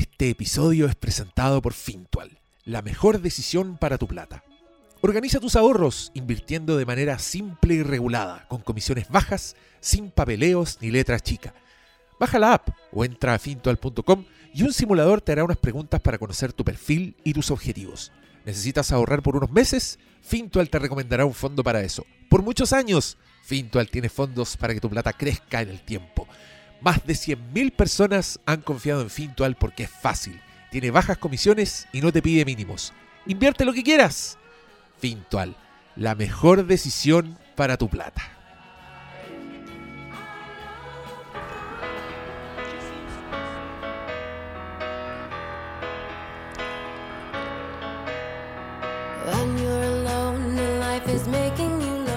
Este episodio es presentado por Fintual, la mejor decisión para tu plata. Organiza tus ahorros invirtiendo de manera simple y regulada, con comisiones bajas, sin papeleos ni letras chicas. Baja la app o entra a fintual.com y un simulador te hará unas preguntas para conocer tu perfil y tus objetivos. ¿Necesitas ahorrar por unos meses? Fintual te recomendará un fondo para eso. Por muchos años, Fintual tiene fondos para que tu plata crezca en el tiempo. Más de 100.000 personas han confiado en Fintual porque es fácil, tiene bajas comisiones y no te pide mínimos. Invierte lo que quieras. Fintual, la mejor decisión para tu plata.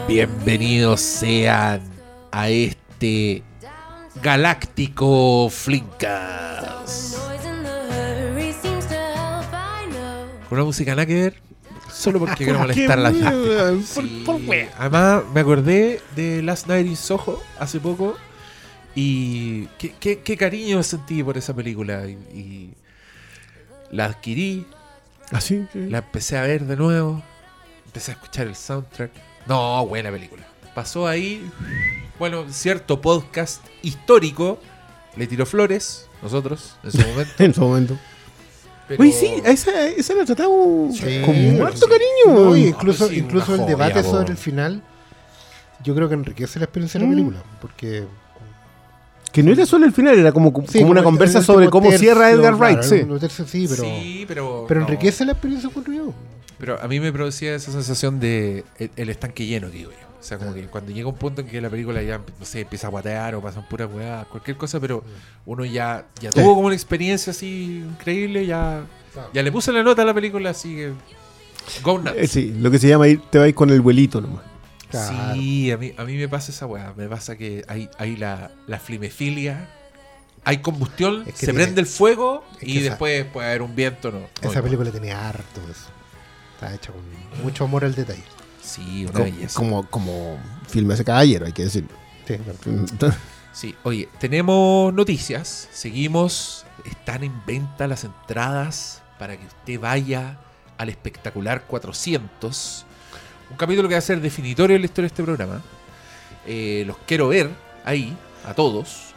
Bienvenidos sean a este galáctico Flinkas. Con una música nada que ver, solo porque quiero molestar a la gente. Sí. Además, me acordé de Last Night in Soho hace poco y qué, qué- qué cariño sentí por esa película. Y, y la adquirí, Así. la empecé a ver de nuevo, empecé a escuchar el soundtrack. No, buena película. Pasó ahí, bueno, cierto podcast histórico, le tiró flores, nosotros, en su momento. en su momento. pero- Uy, sí, a esa, esa la tratamos Sí, con sí. cariño. No, y Ah, incluso pues sí, incluso el joya, debate sobre el final, yo creo que enriquece la experiencia de la Mm. película. Porque Que no era solo el final, era como, como sí, una el- conversa el sobre cómo tercio, cierra Edgar claro, Wright. último tercio sí, pero, sí, pero. pero no. enriquece la experiencia ocurrió. Pero a mí me producía esa sensación de el, el estanque lleno, digo yo. O sea, como que cuando llega un punto en que la película ya, no sé, empieza a guatear o pasan puras weas, cualquier cosa, pero uno ya, ya Sí. tuvo como una experiencia así increíble, ya, ya le puse la nota a la película, así que. Go nuts. Eh, sí, lo que se llama ir, te vais con el vuelito nomás. Claro. Sí, a mí, a mí me pasa esa weá. Me pasa que hay, hay la, la flimefilia, hay combustión, Es que se tiene- prende el fuego es y esa- después puede haber un viento, ¿no? Esa película tenía harto de eso. Está hecha con mucho amor al detalle. Sí, una Co- belleza. Como, como filme ese caballero, hay que decirlo. Sí, Sí, oye, tenemos noticias. Seguimos. Están en venta las entradas para que usted vaya al espectacular 400. Un capítulo que va a ser definitorio en la historia de este programa. Eh, los quiero ver ahí, a todos.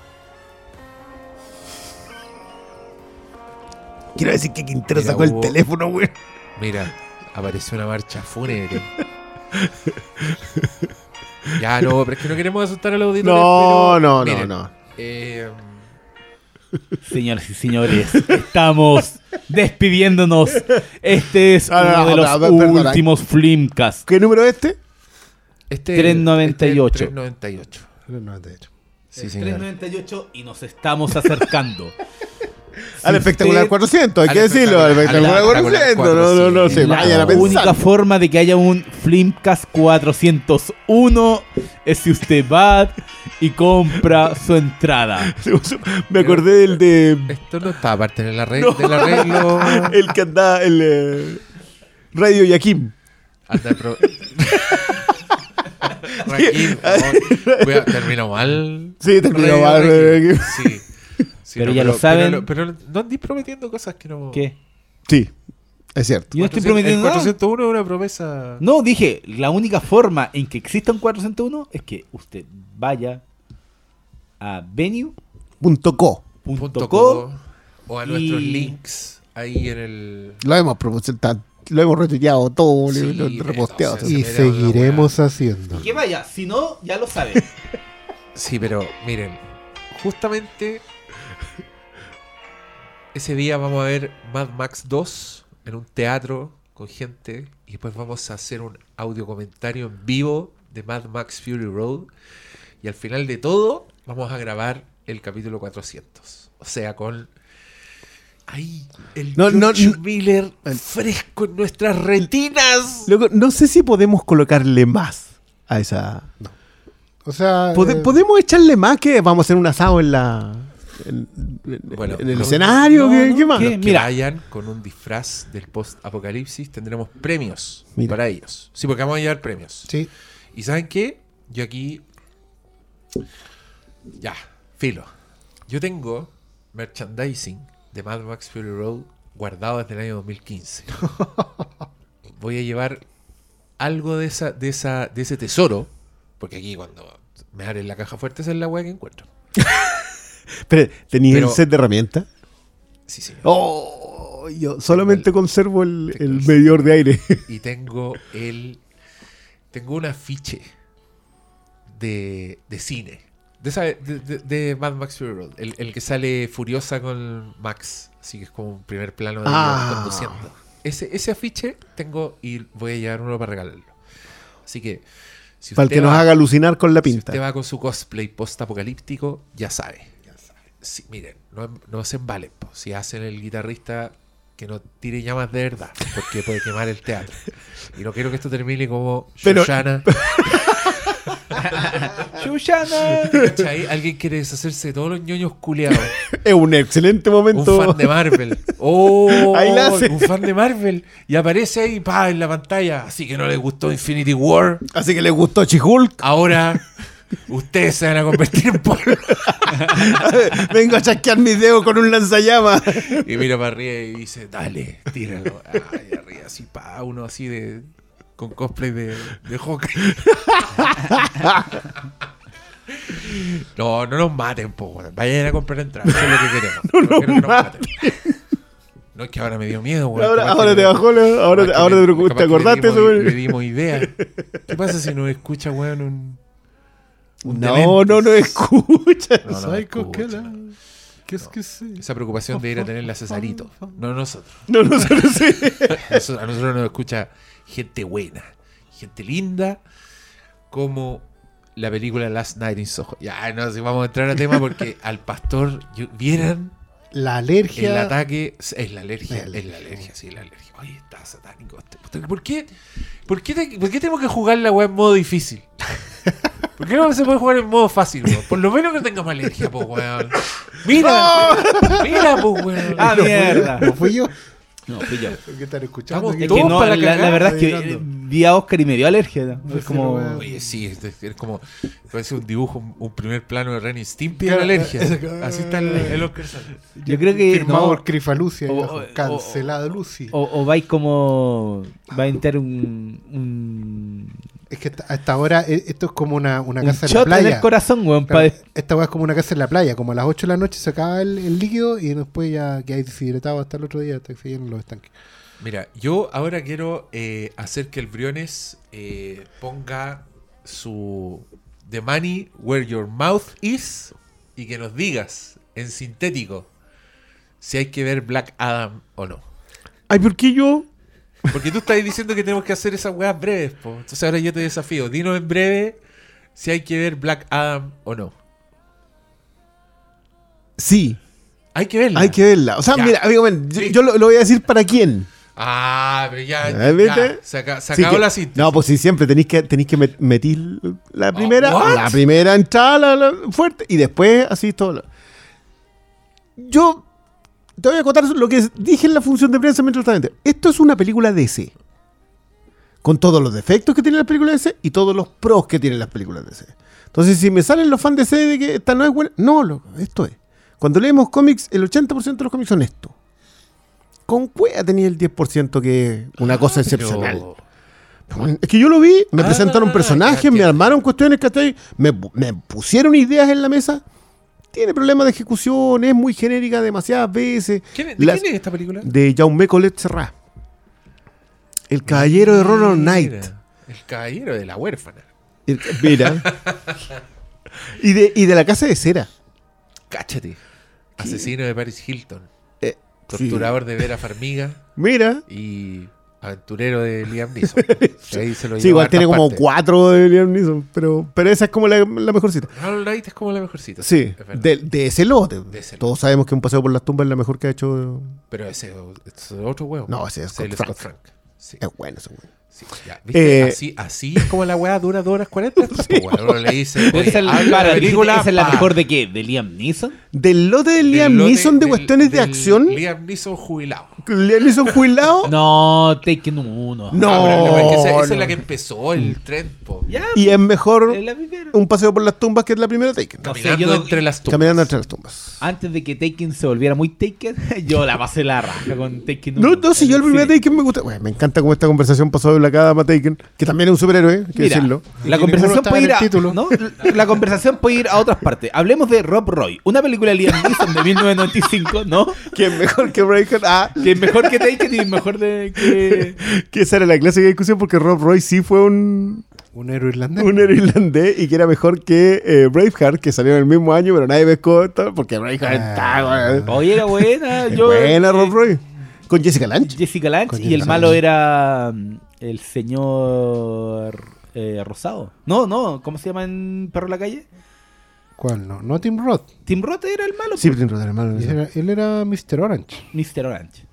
Quiero decir que Quintero Mira, sacó el hubo- teléfono, güey. Mira, apareció una marcha fúnebre. ya, no, pero es que no queremos asustar a los auditores. No, pero, no, no, miren, no. eh, Señoras y señores, estamos despidiéndonos. Este es Ah, no, uno de no, los no, últimos Flimcast. ¿Qué número es este? este 398. Este es el 398. no, de hecho. Sí, señor. 398 y nos estamos acercando. Al Si espectacular usted- 400, hay Al que decirlo. Al espectacular- espectacular al espectacular 400. No, no, no, se La vayan a única pensar. forma de que haya un Flimcast 401 es si usted va y compra su entrada. Me acordé del de. Esto no está aparte del arreglo. Del arreglo. El que andaba, el eh, Radio Yaquim. Anda, pro- Raquín, voy a- termino mal. Sí, terminó mal, Sí. Sí, Pero ya lo saben. Pero, pero no andís prometiendo cosas que no. ¿Qué? Sí, es cierto. Yo no estoy 400 prometiendo el nada. 401 es una promesa. No, dije, la única forma en que exista un 401 es que usted vaya a venue.co Punto co. Punto co, o a y- nuestros links ahí en el. Lo hemos promocionado, lo hemos retuiteado todo, Sí, lo hemos reposteado. Y Se seguiremos haciendo. Que vaya, si no, ya lo sabe. Sí, pero miren, justamente ese día vamos a ver Mad Max 2 en un teatro con gente y después vamos a hacer un audio comentario en vivo de Mad Max Fury Road y al final de todo vamos a grabar el capítulo 400. O sea, con ahí el No, no, no. Miller fresco en nuestras retinas. Luego, no sé si podemos colocarle más a esa. O sea, eh, ¿Podemos echarle más que vamos a hacer un asado en la. En, en- Bueno, en el escenario? no, ¿Qué, no, qué más? ¿qué? que Mira. vayan con un disfraz del post-apocalipsis, tendremos premios Mira. para ellos. Sí, porque vamos a llevar premios. sí, ¿Y saben qué? Yo aquí. Ya, filo. Yo tengo merchandising de Mad Max Fury Road guardado desde el año 2015. Voy a llevar algo de esa, de esa, de ese tesoro, porque aquí cuando me abren la caja fuerte esa es la weá que encuentro. Pero, ¿tenías el set de herramientas? Sí, sí. Oh, yo solamente conservo el, el el- medidor de aire. Y tengo el. Tengo un afiche de, de cine. De, esa- de, de- de Mad Max Fury Road. El, el que sale furiosa con Max. Así que es como un primer plano de Ah. conduciendo. Ese, ese afiche tengo y voy a llevar uno para regalarlo. Así que. Si Para el que nos va- haga alucinar con la Si pinta. usted va con su cosplay post-apocalíptico, ya sabe. Miren, no, no se embalen. po. Si hacen el guitarrista, que no tire llamas de verdad, porque puede quemar el teatro. Y no quiero que esto termine como Pero- Shoshana. Alguien quiere deshacerse de todos los ñoños culeados. Es un excelente Un momento. fan de Marvel. ¡Oh! Ahí la hace. Un fan de Marvel. Y aparece ahí, pa, en la pantalla. Así que no le gustó Infinity War. Así que le gustó Chihulk. Ahora ustedes se van a convertir en polvo. Vengo a chasquear mis dedos con un lanzallamas. Y mira para arriba y dice, dale, tíralo. Ay, arriba, así, pa, uno así de. con cosplay de, de Hawkeye. No, no nos maten, po, weón. Vayan a comprar entradas. Eso es lo que queremos. No, quiero que nos maten. No es que ahora me dio miedo, weón. Ahora, ahora te bajó. Ahora, ahora te, capaz ¿te acordaste eso, Le güey? dimos idea. ¿Qué pasa si nos escucha, weón, un. un No, no, no escucha. No, no ¿Sabes escucha. con qué la- ¿Qué es que sí? Esa preocupación de ir a tenerla a Cesarito. No nosotros. No, no, no, no sé. Eso- a nosotros nos escucha gente buena, gente linda, como la película Last Night in Soho. Ya, no, si vamos a entrar a tema porque al pastor, vieran La alergia. el ataque, es la alergia, La es la alergia, sí, la alergia. Oye, está satánico. este- ¿Por qué, por qué, te- por qué tenemos que jugar la weá en modo difícil? ¿Por qué no se puede jugar en modo fácil, weón? Por lo menos que tengamos alergia, po, weón. Mira, mira, po, weón. ¡Ah, mierda! ¿No fui yo? No, fui yo. ¿Qué están escuchando? Es que no, la, verdad es que eh, vi a Oscar y me dio alergia. ¿no? No Es como. no, Oye, sí, es, es como. Parece un dibujo, un, primer plano de Ren y Stimpy Claro, alergia. eh, Así está el, el Oscar. Yo creo que. Firmado no, por Crifa Lucy. ahí O- abajo. o- Cancelado Lucy. o, o vais como. Va a entrar un. un es que hasta- ahora eh, esto es como una, una un casa en la shot en playa. el corazón, weón. Claro, esta weá es como una casa en la playa. Como a las 8 de la noche se acaba el, el líquido y después ya que hay deshidratado hasta el otro día hasta que se llenen los estanques. Mira, yo ahora quiero eh, hacer que el Briones eh, ponga su The Money Where Your Mouth Is y que nos digas en sintético si hay que ver Black Adam o no. Ay, ¿por qué yo? Porque tú estás diciendo que tenemos que hacer esas weas breves, po. Entonces ahora yo te desafío. Dinos en breve si hay que ver Black Adam o no. Sí, Hay que verla. hay que verla. O sea, Ya. mira, amigo, ven, yo, lo, lo voy a decir para quién. Ah, pero ya. Ya, se, aca- se Sí acabó que- la síntesis. No, pues sí, siempre tenéis que, tenéis que met- meter la primera, what? la primera entrada la- la fuerte y después así todo. Yo te voy a contar lo que dije en la función de prensa mientras estaba Esto es una película DC. Con todos los defectos que tiene la película DC y todos los pros que tienen las películas DC. Entonces, si me salen los fans DC de que esta no es buena, no, loco, esto es. Cuando leemos cómics, el 80% de los cómics son esto. Con cueva tenía el 10% que es una cosa Ah, pero- excepcional. Es que yo lo vi, me Ah, presentaron ya personajes, me armaron cuestiones, ¿cachai? Me, me pusieron ideas en la mesa. Tiene problemas de ejecución, es muy genérica demasiadas veces. ¿Quién es- ¿De Las- quién es esta película? De Jaume Colette Serra. El caballero de Ronald Knight. El caballero de la huérfana. El- mira. y, de, y de la casa de cera. Cáchate. Asesino de Paris Hilton. Eh, Torturador de Vera Farmiga. Mira. Y aventurero de Liam Neeson. Que ahí se lo Sí, igual tiene como partes. cuatro de Liam Neeson, pero, pero esa es como la, la mejorcita. Ronald Knight es como la mejorcita. Sí, es de, de ese lote. De ese Todos sabemos que un paseo por las tumbas es la mejor que ha hecho. Pero ese es otro huevo. No, ese es Scott Frank. Sí. Es bueno ese güey. Sí, ya, ¿viste? Eh, así, así como la weá dura 2 horas 40. pues, weón, uno le dice, Pero oye, esa es la- para, película, ¿Esa es la pa. mejor de qué? ¿De Liam Neeson? Del lote de Del Liam lote Neeson de del- cuestiones de del acción. Liam Neeson jubilado. Liam Neeson jubilado. No, Taken 1. No. Ah, pero la- es que esa, esa no. es la que empezó el tren, po. Ya, Y es mejor es la primera. un paseo por las tumbas que es la primera Taken. No sé, Caminando yo no- entre las tumbas. Caminando entre las tumbas. Antes de que Taken se volviera muy Taken, yo la pasé la raja con Taken No, 1. no, si yo el primer Sí. Taken me gusta. Bueno, me encanta cómo esta conversación pasó de Black Adam a Taken, que también es un superhéroe, hay que Mira, decirlo. La conversación puede ir a. La conversación puede ir a otras partes. Hablemos de Rob Roy, una película de Liam Neeson de 1995, ¿no? Que es mejor que Breaker. Ah, Que es mejor que Taken y mejor de que que esa era la clásica discusión porque Rob Roy sí fue un, Un héroe irlandés. un héroe irlandés y que era mejor que eh, Braveheart, que salió en el mismo año, pero nadie pescó esto porque Braveheart Ah. está. Oye, era buena. Yo, buena eh, Rob Roy. Con Jessica Lange. Jessica Lange Con y el malo Lange. era el señor eh, Rosado. No, no, ¿cómo se llama en Perro en la calle? ¿Cuál? No, no Tim Roth. Tim Roth era el malo. Sí, pues. Tim Roth, hermano. Y Era- él era Mr. Orange. Mr. Orange.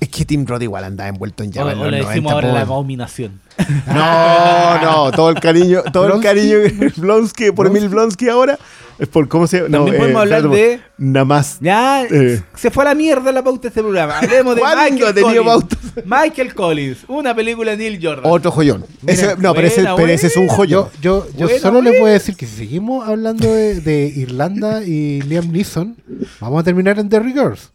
Es que Tim Roth igual andaba envuelto en llamas. le 90, decimos ahora la abominación. No, no, todo el cariño, todo el cariño Blonsky, por Emil Blonsky ahora es por cómo se no, También podemos hablar espérate, de- nada más. Ya, Eh. se fue a la mierda la pauta de este programa. Hablemos de ¿Cuándo Michael ha tenido Collins. pauta? Michael Collins, una película de Neil Jordan. Otro joyón. Ese- no, pero, ese, buena, pero ese es un joyón. Yo, yo, yo Buena, solo buena. le puedo decir que si seguimos hablando de, de Irlanda y Liam Neeson, vamos a terminar en Derry Girls.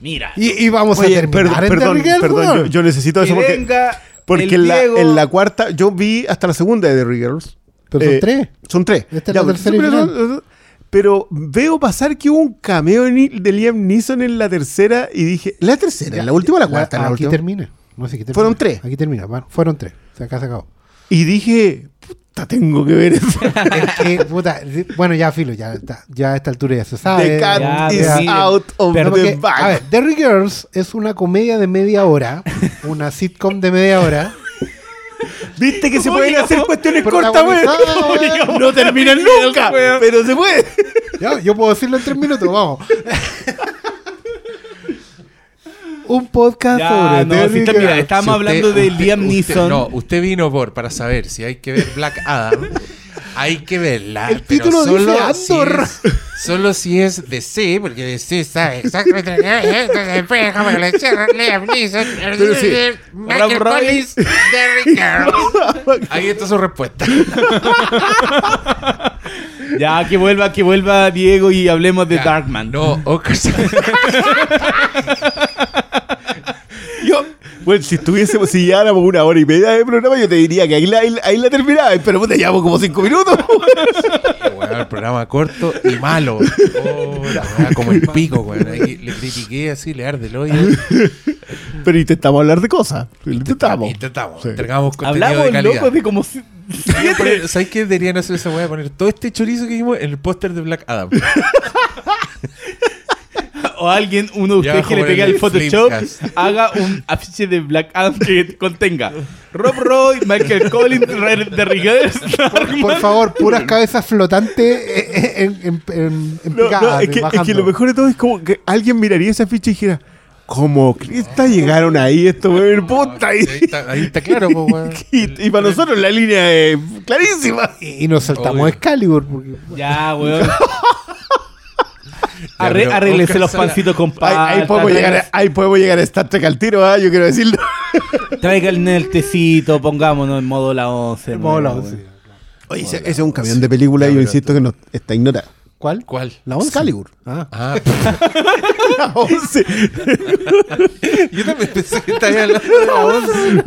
Mira, Y, y vamos Oye, a terminar perdón, perdón, yo, necesito que eso porque, venga porque el en, la, en la cuarta, yo vi hasta la segunda de The Girls. Pero son Eh, tres. Son tres. Esta es Ya, la pero- tercera y pero, final. son- pero veo pasar que hubo un cameo de Liam Neeson en la tercera y dije, ¿la tercera? ¿En la última o la cuarta? la aquí última? termina. No sé, aquí termina. Fueron tres. Aquí termina. Bueno, fueron tres. O sea, acá se acabó. Y dije, puta, tengo que ver eso. es que, puta, bueno, ya filo, ya, está- ya a esta altura ya se sabe. The cat ya, is pero- out of Pero the porque, bag. a ver, Derry Girls es una comedia de media hora, una sitcom de media hora. ¿Viste que se ¿Cómo pueden hacer cuestiones cortas, weón. No terminan nunca, pero se puede. Ya, yo puedo decirlo en tres minutos, vamos. Un podcast Ya, sobre no, Derry sí está, mira, Girls. estábamos Si usted- hablando de usted- Liam usted- Neeson. No, usted vino por para saber si hay que ver Black Adam. hay que verla. El pero título solo dice si Andor. es- solo si es DC, porque DC está exactamente. Después, como que le cierran Liam Neeson, Pero sí. Michael. Collins, Derrick Girls. Ahí está su respuesta. Ya, que vuelva, que vuelva Diego y hablemos de Ya, Darkman. No, Oscar. Bueno, si estuviésemos, si lleváramos una hora y media de programa, yo te diría que ahí la, ahí, la- terminaba, pero puta, llevamos como cinco minutos. Bueno, el programa corto y malo. Oh, la weá, como el pico, weón. Ahí Le critiqué así, le arde el hoyo. pero intentamos hablar de cosas. Lo intentamos. Intentamos, Sí. entregamos contenido Hablamos, de calidad. loco, de como si- ¿Sabes qué deberían hacer esa weá? Poner todo este chorizo que vimos en el póster de Black Adam. o alguien, uno de ustedes que le pegue el al Photoshop, haga un afiche de Black Adam que contenga Rob Roy, Michael Collins, de Riguez, Por favor, puras cabezas flotantes eh, en, en, en, en No, picada, no, es, que, es bajando. que lo mejor de todo es como que alguien miraría esa ficha y dijera, ¿cómo Crista llegaron ahí estos weón? Puta. ahí, Y, está, ahí está claro, po, weón. y- y para nosotros la línea es clarísima. Y, y nos saltamos Obvio. Excalibur. Porque, Ya, weón. Arre, Oscar los pancitos con Ahí, pasta. ahí podemos llegar, a- ahí podemos llegar a Star Trek al tiro, ¿ah? yo quiero decirlo. Traigan el tecito, pongámonos en modo la 11. En modo la weón. 11. Oye, ese, ese es un camión de película y yo insisto que no, está ignorado. ¿Cuál? ¿Cuál? La 11. Excalibur. Ah. Ah, La once. yo también pensé que estaba hablando de la once.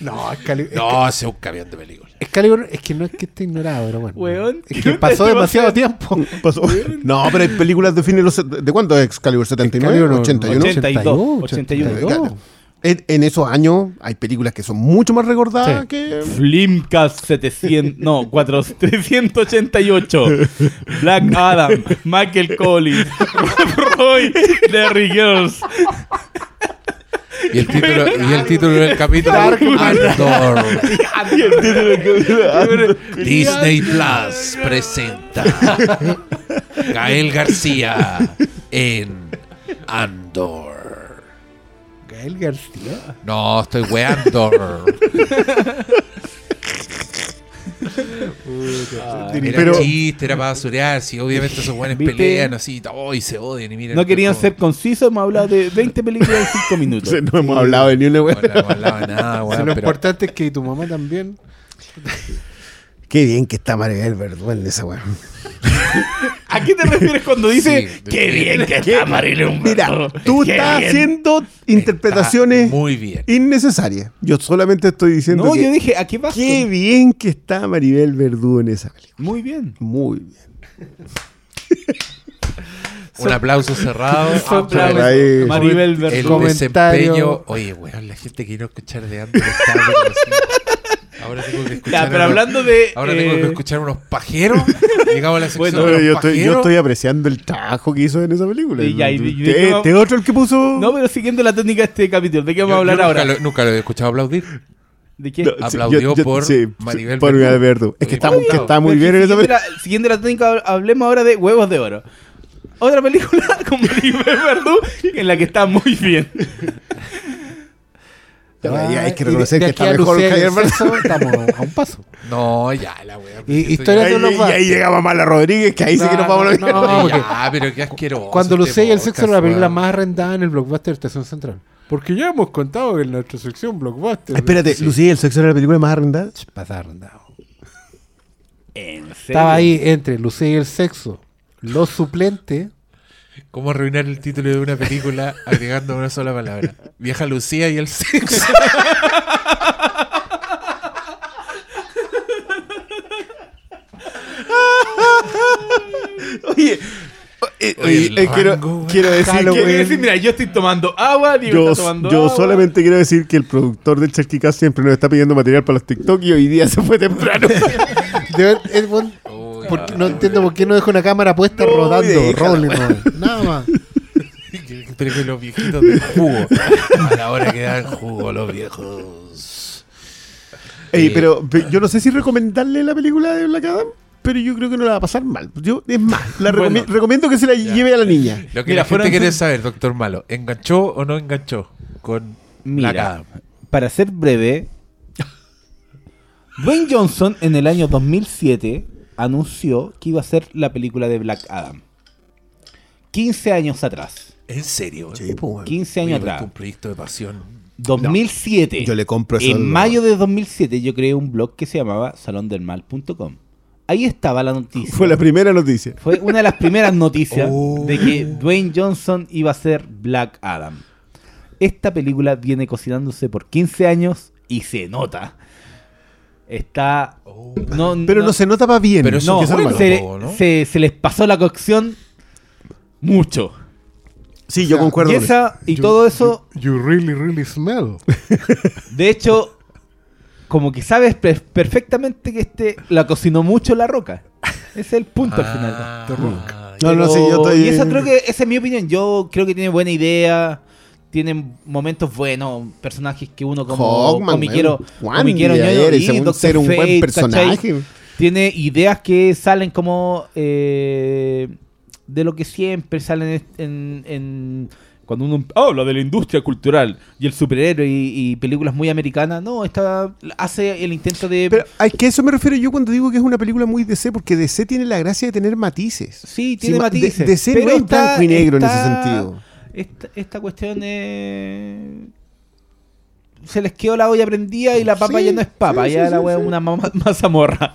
No, Excalibur. No, ese es un camión de película. Excalibur es que no es que esté ignorado, pero bueno. Weón, Es ¿qué que pasó demasiado tiempo. Pasó. No, pero hay películas de fines de ¿De cuándo es Excalibur? ¿79? Excalibur, 81. 82, 81. Claro. En, en esos años hay películas que son mucho más recordadas Sí. que... Flimcast 700, no, 4, 388. Black Adam, Michael Collins, Rob Roy, Derry Girls. Y el título, y el título del capítulo Andor. Disney Plus presenta Gael García en Andor. Gael García. No, estoy weando. Era Pero- chiste, era para basurear. Si obviamente esos buenos pelean así y todo, y se odian. Y miren No querían ser concisos, hemos hablado de 20 películas en 5 minutos. No hemos hablado de ni una No, wea. no hemos hablado de nada, weón, lo pero- importante es que tu mamá también. Qué bien que está Maribel Verdú en esa weá. ¿A qué te refieres cuando dices Sí, qué bien que está Marilyn Mira, Monroe"? tú Qué estás haciendo interpretaciones Está muy bien. innecesarias. Yo solamente estoy diciendo No, que yo dije, ¿a qué vas? qué bien que está Maribel Verdú en esa película. Muy bien. Muy bien. Un aplauso cerrado. Aplausos. ahí. Maribel El Verdú. Comentario. desempeño. Oye, weón, la gente que quiere escuchar de antes está. Ahora tengo que escuchar. Ya, pero unos- hablando de. Ahora tengo que eh, escuchar unos pajeros. Llegamos a la sección Bueno, de los yo, estoy, yo estoy apreciando el trabajo que hizo en esa película. Y ya, y- y- y- este otro el que puso. No, pero siguiendo la técnica de este capítulo, ¿de qué vamos Yo- a hablar yo ahora? Nunca lo, nunca lo he escuchado aplaudir. ¿De qué? No, sí, aplaudió por Maribel por Verdú. Maribel Verdú. Es que está, Muy que bien. está muy bien en esa película. la, siguiendo la técnica, hablemos ahora de Huevos de Oro. Otra película con Maribel Verdú en la que está muy bien. Ya, ya, hay que reconocer de que aquí está a mejor Verdú. sexo, Estamos a un paso. No, ya, la wea. Y- historia de Ahí, los y va- ahí llega Mamala Rodríguez, que ahí sí que nos vamos a No, no, Ya, pero qué asqueroso. Cuando este Lucía y el sexo era la película más arrendada en el blockbuster de Estación Central. Porque ya hemos contado que en nuestra sección blockbuster. Espérate, Lucía, ¿y el sexo era la película más arrendada? Pasaba arrendado. ¿En serio? Estaba ahí entre Lucía y el sexo, los suplentes. ¿Cómo arruinar el título de una película agregando una sola palabra? Vieja Lucía y el sexo. Oye, eh, Oye, eh, quiero, rango, quiero decir Quiero que decir, mira, yo estoy tomando agua, Diego yo, está tomando yo agua. solamente quiero decir que el productor del Charquicast siempre nos está pidiendo material para los TikTok y hoy día se fue temprano. De ver- es buen- Uy, por qué- no entiendo por qué no deja una cámara puesta No, rodando. déjala, rolling, no, Nada más. Pero que los viejitos de jugo. A la hora que dan jugo los viejos. Ey, Eh, pero pe- yo no sé si recomendarle la película de Black Adam, pero yo creo que no la va a pasar mal. Yo, es más, la Bueno. recomiendo que se la lleve a la niña. Lo que Mira, la gente fueron- quiere saber, doctor Malo, ¿enganchó o no enganchó con Black Mira, Adam? para ser breve, Dwayne Johnson en el año 2007 anunció que iba a ser la película de Black Adam. 15 años atrás. ¿En serio? Sí, pues, bueno. 15 Oye, años atrás. Un proyecto de pasión. 2007. Yo le compro eso. En al- mayo de 2007 yo creé un blog que se llamaba salondelmal.com. Ahí estaba la noticia. Fue la primera noticia. Fue una de las primeras noticias Oh. de que Dwayne Johnson iba a ser Black Adam. Esta película viene cocinándose por 15 años y se nota. Está. No, Pero no, se nota para bien. Pero eso no, se, ¿no? se- se les pasó la cocción mucho. Sí, yo sea, concuerdo. Y, esa, You- todo eso, You really, really smell. de hecho, como que sabes per- perfectamente que este la cocinó mucho la roca. Ese es el punto al final. Ah, No, no, sí, yo estoy- Y esa creo que esa es mi opinión. Yo creo que tiene buena idea. Tiene momentos buenos, personajes que uno como Hawkman, comiquero, comiquero eres y Dr. ser un buen personaje. ¿cachai? Tiene ideas que salen como eh, de lo que siempre salen en, en- cuando uno habla de la industria cultural y el superhéroe y, y películas muy americanas. No, esta hace el intento de Pero a que eso me refiero yo cuando digo que es una película muy DC, porque DC tiene la gracia de tener matices. Sí, tiene ma- matices. de- DC pero no es blanco y negro en ese sentido. Esta, esta cuestión es... Se les quedó la olla prendida y la papa Sí, ya no es papa, sí, ya sí, la wea es una ma- mazamorra.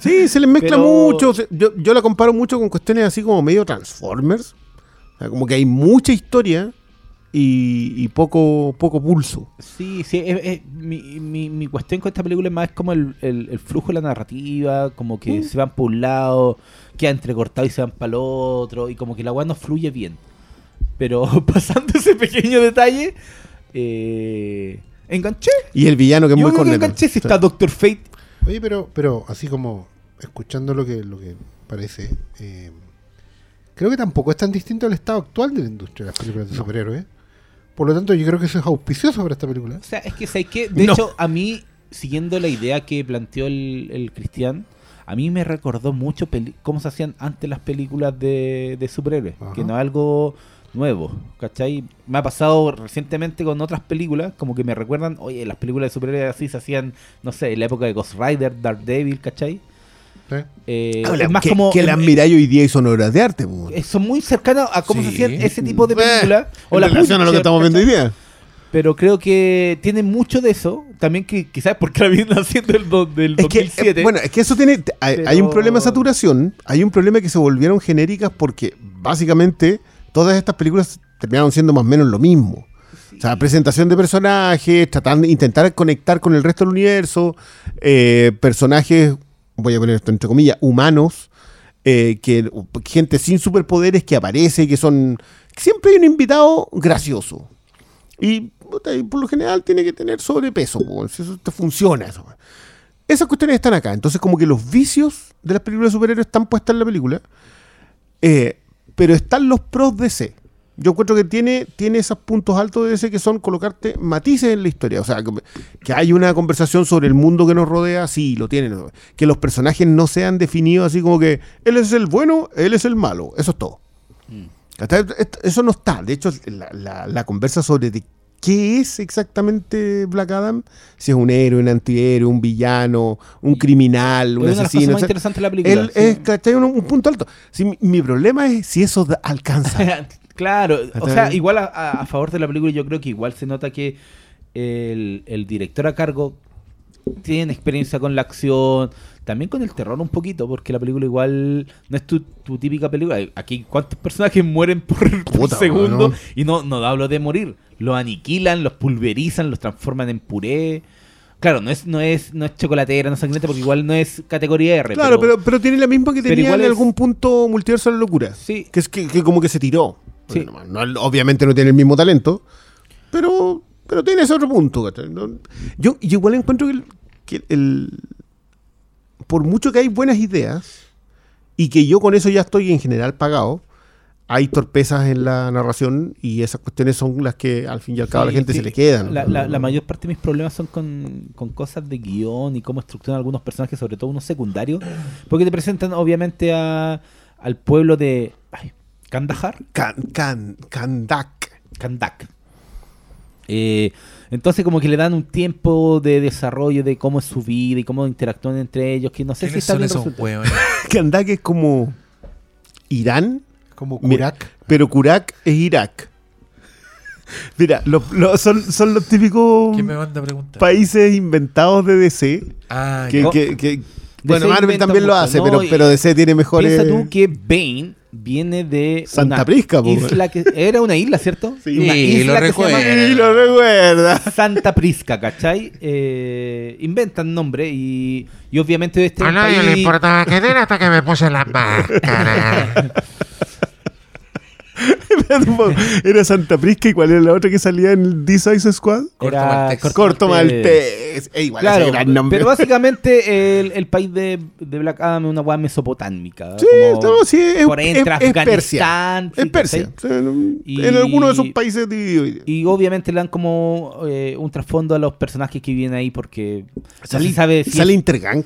Sí, se les mezcla Pero- mucho. Yo, yo la comparo mucho con cuestiones así como medio Transformers. O sea, como que hay mucha historia y, y poco, poco pulso. Sí, sí, es- es- mi, mi- mi cuestión con esta película es más como el, el- el flujo de la narrativa, como que se van por un lado, queda entrecortado y se van para el otro, y como que la weá no fluye bien. Pero pasando ese pequeño detalle, eh, enganché. Y el villano que es Yo muy creo que enganché si está Doctor Fate. Oye, pero, pero así como escuchando lo que, lo que parece, eh, creo que tampoco es tan distinto al estado actual de la industria de las películas de superhéroes. Por lo tanto, yo creo que eso es auspicioso para esta película. O sea, es que, ¿sabes qué? De No. hecho, a mí, siguiendo la idea que planteó el, el Cristian, a mí me recordó mucho peli- cómo se hacían antes las películas de, de superhéroes. Ajá. Que no es algo nuevos, ¿cachai? Me ha pasado recientemente con otras películas, como que me recuerdan, oye, las películas de superhéroes así se hacían, no sé, en la época de Ghost Rider, Dark Devil, ¿cachai? ¿sí? Eh, Habla, es más que, como... que las miráis hoy día y son obras de arte. po. eh, son muy cercanas a cómo se hacían ese tipo de Eh, películas. en las relación a lo que estamos viendo hoy día. Pero creo que tiene mucho de eso. También que quizás porque la vienen haciendo el do- del Es que, 2007. eh, bueno, es que eso tiene. Hay, hay un problema de saturación. Hay un problema que se volvieron genéricas porque básicamente todas estas películas terminaron siendo más o menos lo mismo. O sea, presentación de personajes, tratando intentar conectar con el resto del universo, eh, personajes, voy a poner esto entre comillas, humanos, eh, que gente sin superpoderes que aparece, que son. Siempre hay un invitado gracioso. Y, por lo general tiene que tener sobrepeso, si eso te funciona. Esas cuestiones están acá. Entonces, como que los vicios de las películas de superhéroes están puestas en la película. eh, pero están los pros de DC. Yo encuentro que tiene, tiene esos puntos altos de DC que son colocarte matices en la historia. O sea, que, que hay una conversación sobre el mundo que nos rodea, sí, lo tienen. Que los personajes no sean definidos así como que él es el bueno, él es el malo. Eso es todo. Esto- Eso no está. De hecho, la, la- la conversa sobre de qué es exactamente Black Adam, si es un héroe, un antihéroe, un villano, un criminal, un asesino. más de la película. Él sí. es, ¿cachai? Un, un punto alto. Si, mi, mi problema es si eso da- alcanza. claro, o sea, igual a, a- a favor de la película, yo creo que igual se nota que el, el director a cargo tiene experiencia con la acción, también con el terror un poquito, porque la película igual no es tu, tu típica película. Aquí, ¿cuántos personajes mueren por, por Puta, segundo? Y no, no hablo de morir. Los aniquilan, los pulverizan, los transforman en puré. Claro, no es, no es, no es chocolatera, no es sangrienta, porque igual no es categoría R. claro, pero, pero tiene la misma que tenía en es- algún punto Multiverso de la Locura. Sí. Que es que, que como que se tiró. Sí. Bueno, no- no- obviamente no tiene el mismo talento, pero, pero tiene ese otro punto. Yo, yo igual encuentro que, el, que el- por mucho que hay buenas ideas y que yo con eso ya estoy en general pagado, hay torpezas en la narración y esas cuestiones son las que al fin y al cabo a la gente se le quedan. La, la- la mayor parte de mis problemas son con, con cosas de guion y cómo estructuran algunos personajes, sobre todo unos secundarios. Porque te presentan, obviamente, a, al pueblo de ay, Kandahar. Kan, kan, Kandak. Kandak. Eh, entonces, como que le dan un tiempo de desarrollo de cómo es su vida y cómo interactúan entre ellos. Que no sé si ¿Quiénes está son bien esos resultado. hueones? Kandak es como Irán, Como pero Kurak es Irak. Mira, son, son los típicos ¿Quién me manda a preguntar? países inventados de DC. Ah, Que, que- que- bueno, DC Marvel también lo hace, ¿no? pero, pero DC tiene mejores. Piensa tú que Bane viene de Santa una Prisca, isla que era una isla, ¿cierto? Sí. Una Sí, isla lo que se llama. Y lo recuerda. Santa Prisca, ¿cachai? Eh, inventan nombre y, y obviamente este A nadie le país- importaba que era hasta que me puse la máscara. Era Santa Prisca y cuál era la otra que salía en This Ice Squad. Corto era Maltés. Corto Maltés. Eh, igual Claro, ese gran nombre. pero básicamente el, el país de, de Black Adam es una hueá mesopotámica. Sí, como no, sí, es, por ahí entra es- es Persia. Afganistán. Es en, Y- en alguno de esos países divididos. Y obviamente le dan como eh, un trasfondo a los personajes que viven ahí porque no se sabe si sale es, Intergang.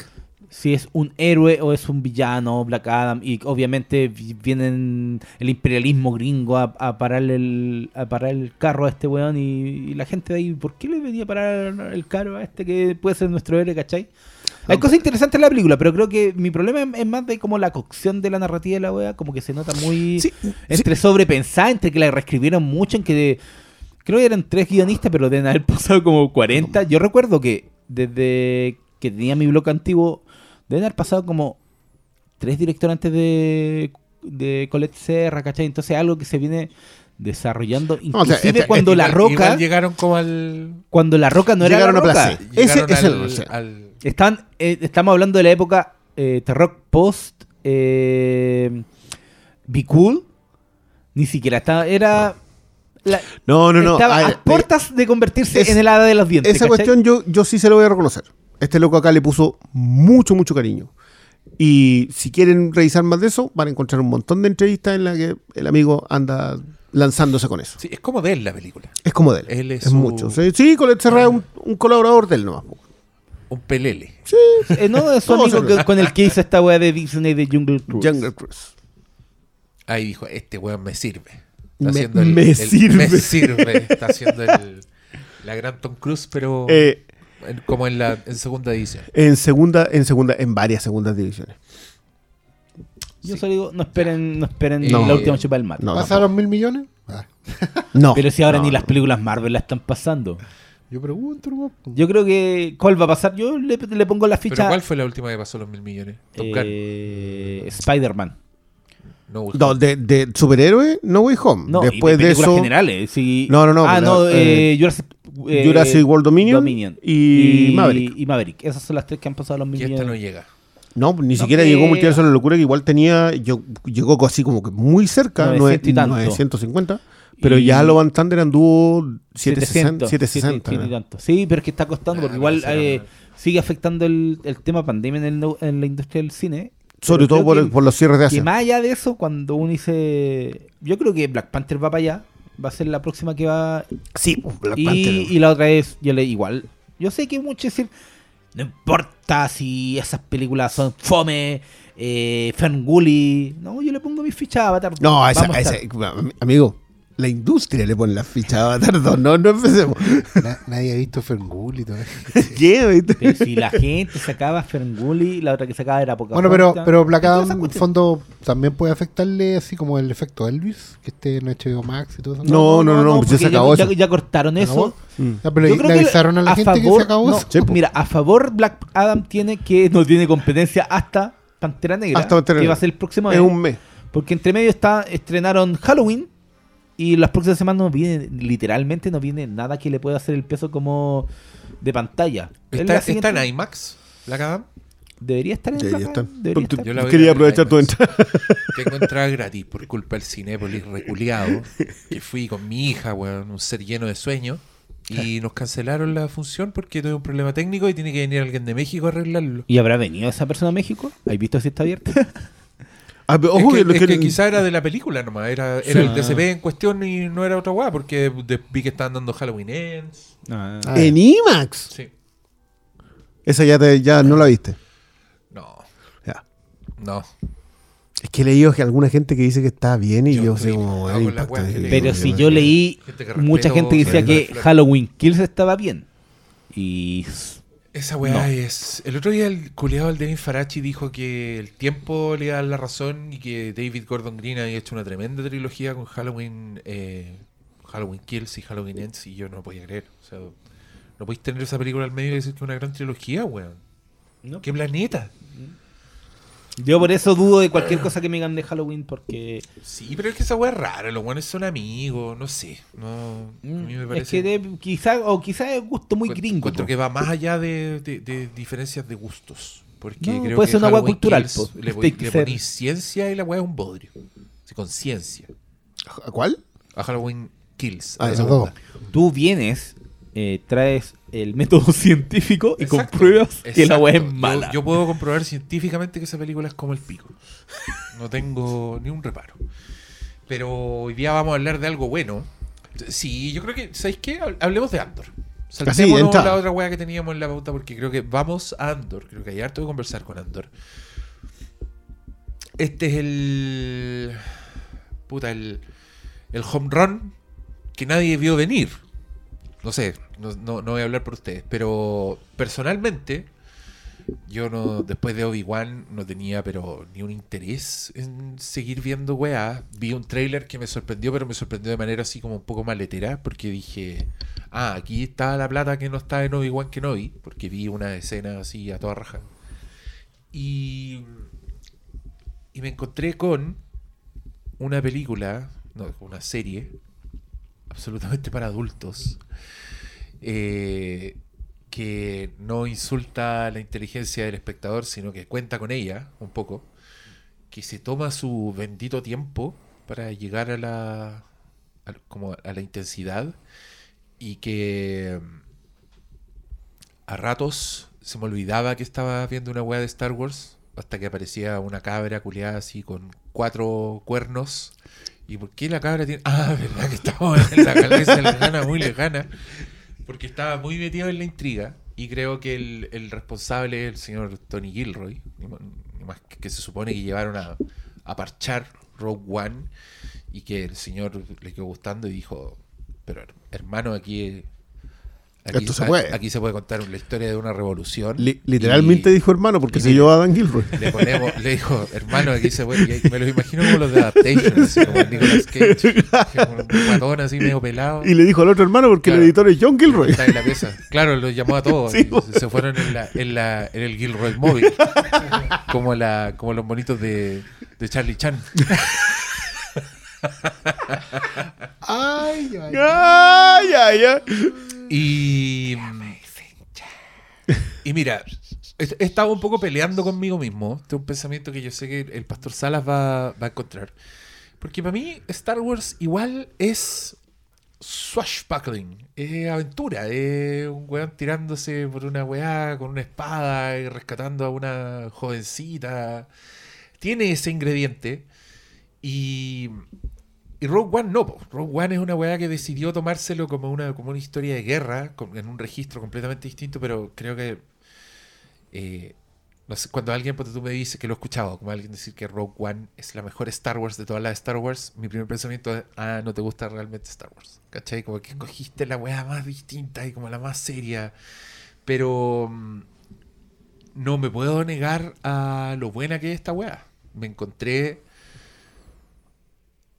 Si es un héroe o es un villano, Black Adam. Y obviamente vi- vienen el imperialismo gringo a, a pararle el, a parar el carro a este weón. Y, y la gente de ahí, ¿por qué le venía a parar el carro a este que puede ser nuestro héroe, cachai? Hay cosas interesantes en la película, pero creo que mi problema es- más de como la cocción de la narrativa de la wea, como que se nota muy Sí, entre sobrepensada, entre que la reescribieron mucho, en que creo que eran tres guionistas, pero deben haber pasado como 40. Yo recuerdo que desde que tenía mi blog antiguo, deben haber pasado como tres directores antes de, de Colette Serra, ¿cachai? Entonces algo que se viene desarrollando, No, o sea, inclusive este- cuando La Igual- igual Roca, llegaron como al. cuando La Roca no era Llegaron La a Roca. placer. Ese es el- al- o sea, al- Están, eh, estamos hablando de la época eh, Terrock Post, eh, Be Cool, ni siquiera estaba, era... la- No, no, no. estaba a a, puertas de convertirse es- en el hada de los dientes. Esa ¿cachai? cuestión yo, yo sí se lo voy a reconocer. Este loco acá le puso mucho, mucho cariño. Y si quieren revisar más de eso, van a encontrar un montón de entrevistas en las que el amigo anda lanzándose con eso. Sí, es como de él la película. Es como de él. Él es es su- mucho. Sí, sí Colette Serra es un, un colaborador de él nomás. Un pelele. Eh, no, es su amigo que- con el que hizo esta wea de Disney de Jungle Cruise. Jungle Cruise. Ahí dijo, este weón me sirve. Está Me- haciendo el, me el- sirve. me sirve. Está haciendo el, la gran Tom Cruise, pero Eh, como en la en segunda edición. en segunda, en segunda, en varias segundas divisiones. Yo solo digo, no esperen, no esperen No. la última chupa del mar. No, ¿Pasaron mil millones? Ah, No. Pero si ahora no, ni las no. películas Marvel la están pasando. yo pregunto, nomás. Yo creo que. ¿Cuál va a pasar? Yo le, le pongo la ¿Pero ficha. cuál fue la última que pasó los mil millones? Eh, Spider-Man. No, Way No, de, de superhéroe, No Way Home. No, Después y de películas eso, generales. sí. No, no, no, Ah, pero, no, eh, eh, Jurassic, eh, Jurassic World Dominion y Maverick. Y Maverick. Esas son las tres que han pasado los mil Y esta no millones. llega. no, ni No siquiera llegó Multiverso de la Locura, que igual tenía, yo, llegó así como que muy cerca, 900 y tanto. 950, pero Y- ya Lo Van Thunder anduvo 760. 700, 760. 700 y tanto. Sí, pero es que está costando, Ah, porque igual pero eh, sigue afectando el, el tema pandemia en, el- en la industria del cine. Sobre todo por, que- el- por los cierres de Que Asia. más allá de eso, cuando uno dice. Yo creo que Black Panther va para allá. Va a ser la próxima que va. Sí, Black Y, Panther. y la otra es. Yo le igual. Yo sé que muchos decir. No importa si esas películas son fome. Eh, Ferngully. No, yo le pongo mi ficha a Avatar. No, esa, a esa- amigo, la industria le pone la ficha a Avatar 2, no, no empecemos. Na- nadie ha visto Ferngully. Pero si la gente sacaba Ferngully, la otra que sacaba era poca Bueno, pero, pero Black Adam, en fondo, también puede afectarle así como el efecto Elvis, que esté en HBO Max y todo eso. No, no, no, pues ya se acabó ya, eso. ya cortaron eso. Mm. Ya, pero Yo le, creo le que avisaron a la gente que favor- se acabó no, eso. Sí, po. Mira, a favor Black Adam tiene que no tiene competencia hasta Pantera Negra, Hasta Pantera que Negra. va a ser el próximo Es un mes. Porque entre medio está estrenaron Halloween y las próximas semanas no viene literalmente no viene nada que le pueda hacer el peso como de pantalla. Es ¿Está, en IMAX? ¿La Adam? Debería estar en Debería estar. Debería estar. Yo la Quería en aprovechar tu IMAX. entrada. Tengo entrada gratis por culpa del Cinépolis reculeado. Que fui con mi hija, weón, un ser lleno de sueños. Y nos cancelaron la función porque tuve un problema técnico y tiene que venir alguien de México a arreglarlo. ¿Y habrá venido esa persona a México? ¿Has visto si está abierta? Ah, pero Es ojo que, que lo es que- que quizá era de la película nomás, era, era el DCP en cuestión y no era otra weá, porque de- vi que estaban dando Halloween Ends. Ah, En IMAX. Sí. Esa ya, te, ya no la viste. No, Ya. no. Es que he leído que alguna gente que dice que está bien y Yo yo, sé como... Pero si yo leí Gente mucha gente que decía que. Halloween Kills estaba bien. Y Esa weá No. es. El otro día el culiado del Devin Farachi dijo que el tiempo le da la razón y que David Gordon Green había hecho una tremenda trilogía con Halloween, eh, Halloween Kills y Halloween Ends y yo no podía creer. O sea, no podéis tener esa película al medio y decir que es una gran trilogía, weón. No. ¿Qué planeta? Yo por eso dudo de cualquier cosa que me digan de Halloween porque Sí, pero es que esa weá es rara. Los weones son amigos, no sé. No, a mí me Mm, es parece. que de- quizá o quizá es gusto muy gringo. encuentro po. que va más allá de, de- de diferencias de gustos. Porque No, creo puede que ser una Halloween cultural, Kills po. Le, pon- que le ser- ponís ciencia y la weá es un bodrio. Sí, con ciencia. ¿A ¿Cuál? A Halloween Kills. Ah, a la eso segunda. Tú vienes, eh, traes el método científico y Exacto, compruebas que la exacto. weá es mala. Yo, puedo comprobar científicamente que esa película es como el pico. No tengo ni un reparo. Pero hoy día vamos a hablar de algo bueno. Sí, yo creo que, ¿sabéis qué? Hab- Hablemos de Andor. Saltémonos entra. la otra weá que teníamos en la pauta porque creo que vamos a Andor. Creo que hay harto que conversar con Andor. Este es el. Puta, el. El home run que nadie vio venir. No sé, no, no- no voy a hablar por ustedes, pero personalmente, yo no, después de Obi-Wan no tenía pero ni un interés en seguir viendo weá. Vi un trailer que me sorprendió, pero me sorprendió de manera así como un poco maletera, porque dije, ah, aquí está la plata que no está en Obi-Wan que no vi, porque vi una escena así a toda raja. Y, y me encontré con una película, no, una serie, absolutamente para adultos, eh, que no insulta la inteligencia del espectador, sino que cuenta con ella un poco, que se toma su bendito tiempo para llegar a la, a- como a la intensidad y que mm, a ratos se me olvidaba que estaba viendo una weá de Star Wars hasta que aparecía una cabra culiada así con cuatro cuernos. ¿Y por qué la cabra tiene.? Ah, verdad que estaba en la galaxia lejana, muy lejana. Porque estaba muy metido en la intriga. Y creo que el, el responsable es el señor Tony Gilroy. que, se supone que llevaron a, a parchar Rogue One. y que el señor le quedó gustando y dijo, pero her- hermano, aquí... Aquí, Esto se puede. aquí se puede contar la historia de una revolución. Li- literalmente dijo hermano porque se le- llevó a Dan Gilroy. le ponemos, le dijo, hermano, aquí se puede. y Me los imagino como los de Adaptation, así como Nicolas Cage, como un guatón así medio pelado. Y le dijo al otro hermano porque Claro. el editor es John Gilroy. Está en la pieza. Claro, los llamó a todos. Sí, y po. se fueron en, la, en, la, en el Gilroy móvil. Como, la, como los bonitos de, de Charlie Chan. Ay, ay. ¡Ay, ay, ay! Y. Y mira, he estado un poco peleando conmigo mismo. Este es un pensamiento que yo sé que el pastor Salas va, va a encontrar. Porque para mí, Star Wars igual es swashbuckling, es aventura, es un weón tirándose por una weá con una espada y rescatando a una jovencita. Tiene ese ingrediente. Y, y Rogue One no, po. Rogue One es una weá que decidió tomárselo como una, como una historia de guerra, con- en un registro completamente distinto, pero creo que eh, no sé, cuando alguien ponte tú me dice que lo he escuchado, como alguien decir que Rogue One es la mejor Star Wars de todas las Star Wars, mi primer pensamiento es, ah, no te gusta realmente Star Wars. ¿Cachai? Como que escogiste la weá más distinta y como la más seria. Pero mm, no me puedo negar a lo buena que es esta weá. Me encontré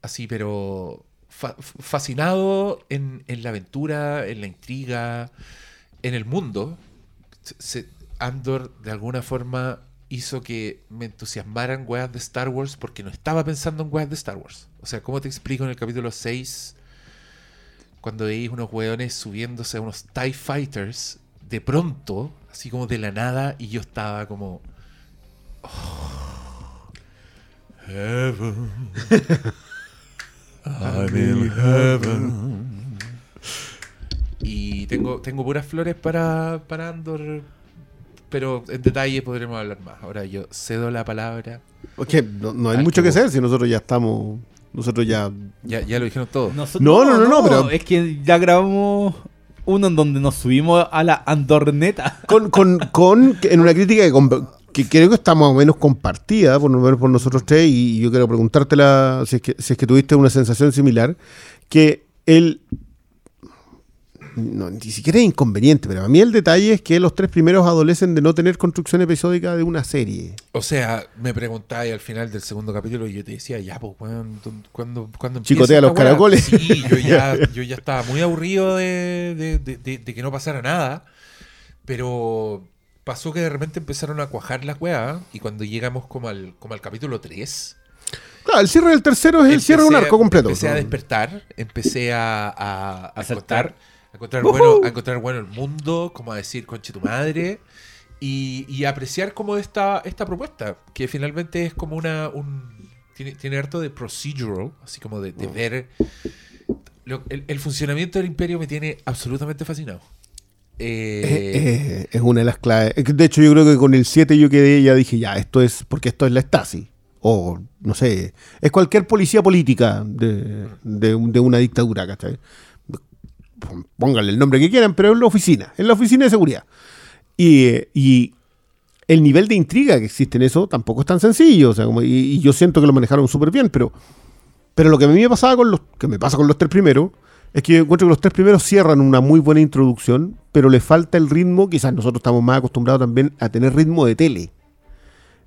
así, pero fa- fascinado en, la aventura, en la intriga, en el mundo. Andor de alguna forma hizo que me entusiasmaran weas de Star Wars porque no estaba pensando en weas de Star Wars. O sea, ¿cómo te explico en el capítulo 6 cuando veis unos weones subiéndose a unos TIE Fighters de pronto, así como de la nada, y yo estaba como... "Oh, heaven. I'm in heaven. Y tengo, tengo puras flores para, para Andor, pero en detalle podremos hablar más. Ahora yo cedo la palabra. Porque no, no hay mucho que que hacer si nosotros ya estamos. Nosotros ya. Ya, ya lo dijeron todo. Noso- No, no, no, no, pero- Es que ya grabamos uno en donde nos subimos a la Andorneta. Con, con, con en una crítica que, que creo que está más o menos compartida, por lo menos por nosotros tres, y yo quiero preguntártela si es que, si es que tuviste una sensación similar, que el. No, ni siquiera es inconveniente, pero a mí el detalle es que los tres primeros adolecen de no tener construcción episódica de una serie. O sea, me preguntáis al final del segundo capítulo y yo te decía, ya, pues, weón, ¿cuándo, cuándo Chicotea los caracoles. Sí, yo ya, yo ya estaba muy aburrido de, de- de- de- de que no pasara nada, pero pasó que de repente empezaron a cuajar las weas y cuando llegamos como al, como al capítulo 3... Claro, el cierre del tercero es el cierre de un Empecé a- arco completo. Empecé a despertar, empecé a, a, a A saltar. encontrar, a encontrar bueno, a encontrar bueno el mundo, como a decir conche tu madre, y, y apreciar como esta, esta propuesta, que finalmente es como una un tiene, tiene harto de procedural, así como de, de ver lo- el, el funcionamiento del imperio me tiene absolutamente fascinado. Eh, eh, es una de las claves. Es De hecho, yo creo que con el 7 yo quedé, ya dije, ya, esto es, porque esto es la Stasi. O, no sé, es cualquier policía política de, de de una dictadura, ¿cachai? Pónganle el nombre que quieran, pero es la oficina, es la oficina de seguridad. Y, y el nivel de intriga que existe en eso tampoco es tan sencillo, o sea, como, y, y yo siento que lo manejaron súper bien, pero, pero lo que a mí me pasaba con los, que me pasa con los tres primeros, es que yo encuentro que los tres primeros cierran una muy buena introducción, pero le falta el ritmo, quizás nosotros estamos más acostumbrados también a tener ritmo de tele,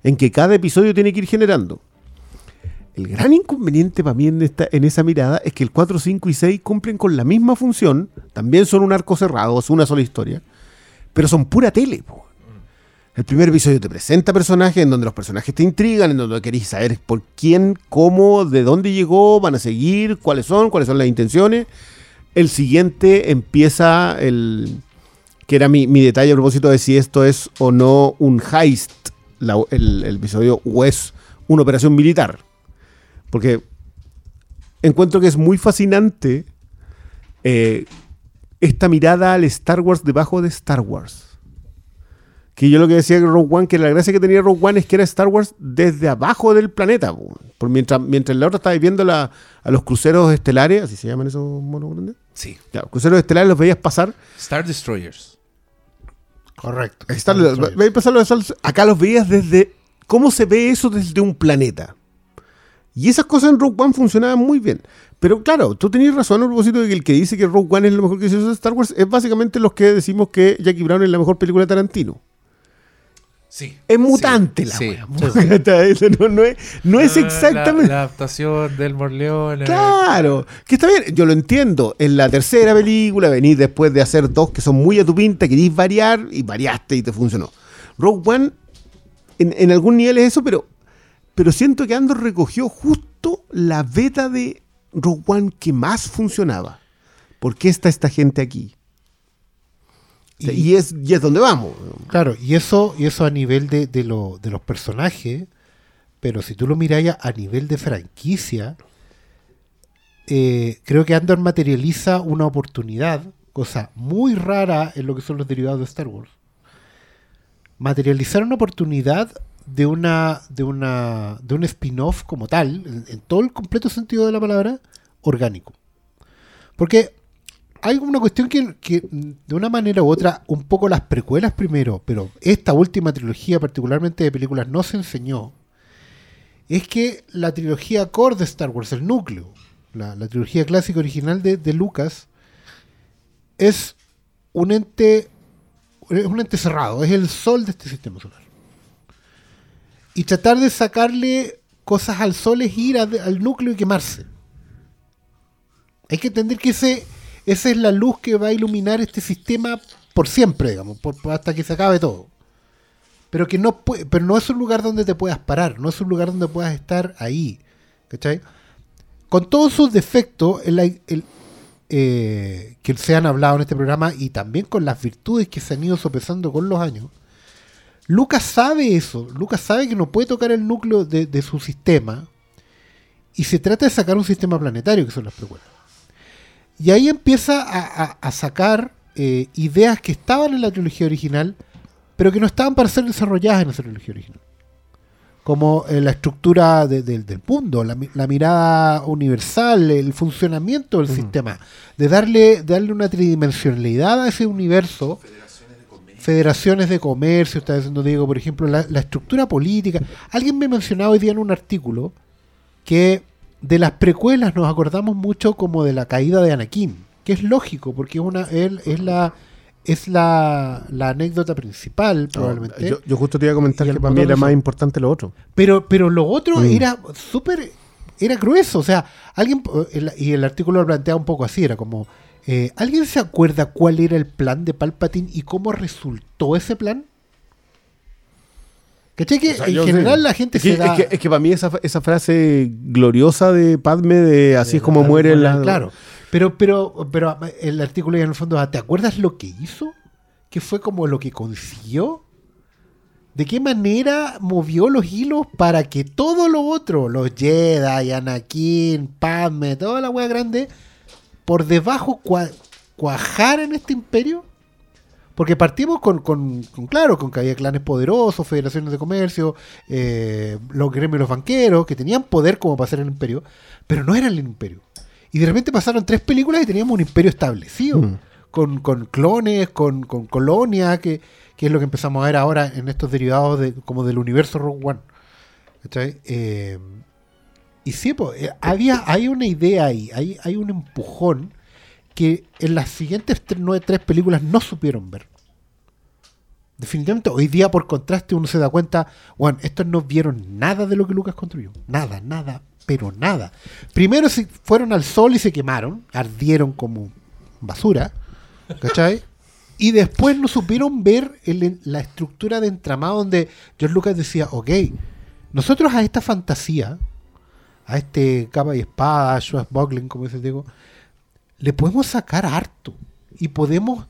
en que cada episodio tiene que ir generando. El gran inconveniente para mí en, esta, en esa mirada es que el 4, 5 y 6 cumplen con la misma función, también son un arco cerrado, es una sola historia, pero son pura tele. po. El primer episodio te presenta personajes en donde los personajes te intrigan, en donde queréis saber por quién, cómo, de dónde llegó, van a seguir, cuáles son, cuáles son las intenciones. El siguiente empieza el. que era mi, mi detalle a propósito de si esto es o no un heist, el episodio, o es una operación militar. Porque encuentro que es muy fascinante eh, esta mirada al Star Wars debajo de Star Wars. Que yo lo que decía que Rogue One, que la gracia que tenía Rogue One es que era Star Wars desde abajo del planeta. po. Por mientras, mientras la otra estaba viendo la- a los cruceros estelares, así se llaman esos monos grandes. sí, Ya, los cruceros estelares los veías pasar. Star Destroyers. Correcto. Veías pasar los- acá los veías desde. ¿Cómo se ve eso desde un planeta? Y esas cosas en Rogue One funcionaban muy bien. Pero claro, tú tenías razón a propósito de que el que dice que Rogue One es lo mejor que se hizo de Star Wars es básicamente los que decimos que Jackie Brown es la mejor película de Tarantino. Sí. Es mutante Sí, la sí. wea. Eso no, no es, no es exactamente. La, la adaptación del Morleone. Claro, que está bien, yo lo entiendo. En la tercera película venís después de hacer dos que son muy a tu pinta, querís variar y variaste y te funcionó. Rogue One, en, en algún nivel es eso, pero, pero siento que Andor recogió justo la beta de Rogue One que más funcionaba. ¿Por qué está esta gente aquí? Y- Y, es, y es donde vamos. Claro, y eso, y eso a nivel de, de, lo- de los personajes, pero si tú lo miras a nivel de franquicia, eh, creo que Andor materializa una oportunidad, cosa muy rara en lo que son los derivados de Star Wars. Materializar una oportunidad de una de una de un spin-off como tal, en, en todo el completo sentido de la palabra, orgánico. Porque hay una cuestión que, de una manera u otra, un poco las precuelas primero, pero esta última trilogía, particularmente de películas, no se enseñó, es que la trilogía core de Star Wars, el núcleo, la, trilogía clásica original de, Lucas, es un ente, es un ente cerrado, es el sol de este sistema solar. Y tratar de sacarle cosas al sol es ir al núcleo y quemarse. Hay que entender que ese, esa es la luz que va a iluminar este sistema por siempre, digamos, por- hasta que se acabe todo. Pero que no pero no es un lugar donde te puedas parar, no es un lugar donde puedas estar ahí. ¿Cachai? Con todos sus defectos, eh, que se han hablado en este programa y también con las virtudes que se han ido sopesando con los años, Lucas sabe eso. Lucas sabe que no puede tocar el núcleo de, de su sistema y se trata de sacar un sistema planetario, que son las precuelas. Y ahí empieza a, a- a sacar eh, ideas que estaban en la trilogía original, pero que no estaban para ser desarrolladas en esa trilogía original. Como eh, la estructura de- del- del mundo, la, la mirada universal, el funcionamiento del sistema, de darle, darle una tridimensionalidad a ese universo. Federaciones de comercio, está diciendo Diego, por ejemplo, la, la estructura política. Alguien me mencionaba hoy día en un artículo que de las precuelas nos acordamos mucho como de la caída de Anakin, que es lógico, porque es una él es la es la, la anécdota principal probablemente. Yo, yo justo te iba a comentar Y que para mí era más importante lo otro. Pero, pero lo otro Mm. era súper, era grueso. O sea, alguien, y el artículo lo plantea un poco así, era como, eh, ¿alguien se acuerda cuál era el plan de Palpatine y cómo resultó ese plan? ¿Cachai? Que O sea, en general sé. la gente es que, se da... es que, es que para mí esa, esa frase gloriosa de Padme de así es como de- muere la... Claro. Pero, pero, pero el artículo ya en el fondo, ah, ¿te acuerdas lo que hizo? ¿Qué fue como lo que consiguió? ¿De qué manera movió los hilos para que todo lo otro, los Jedi, Anakin, Padme, toda la wea grande, por debajo cua- cuajara en este imperio? Porque partimos con, con- con, claro, con que había clanes poderosos, federaciones de comercio, eh, los gremios, los banqueros, que tenían poder como para ser el imperio, pero no eran el imperio. Y de repente pasaron tres películas y teníamos un imperio establecido, Mm. con, con clones, con, con colonia, que, que es lo que empezamos a ver ahora en estos derivados de, como del universo Rogue One. Eh, y sí, pues, había, hay una idea ahí, hay, hay un empujón que en las siguientes tres películas no supieron ver. Definitivamente, hoy día por contraste uno se da cuenta, bueno, estos no vieron nada de lo que Lucas construyó. Nada, nada, pero nada. Primero se fueron al sol y se quemaron, ardieron como basura, ¿cachai? Y después no supieron ver el- la estructura de entramado donde George Lucas decía, ok, nosotros a esta fantasía, a este capa y espada, Schwarzboglen, como dice le podemos sacar harto y podemos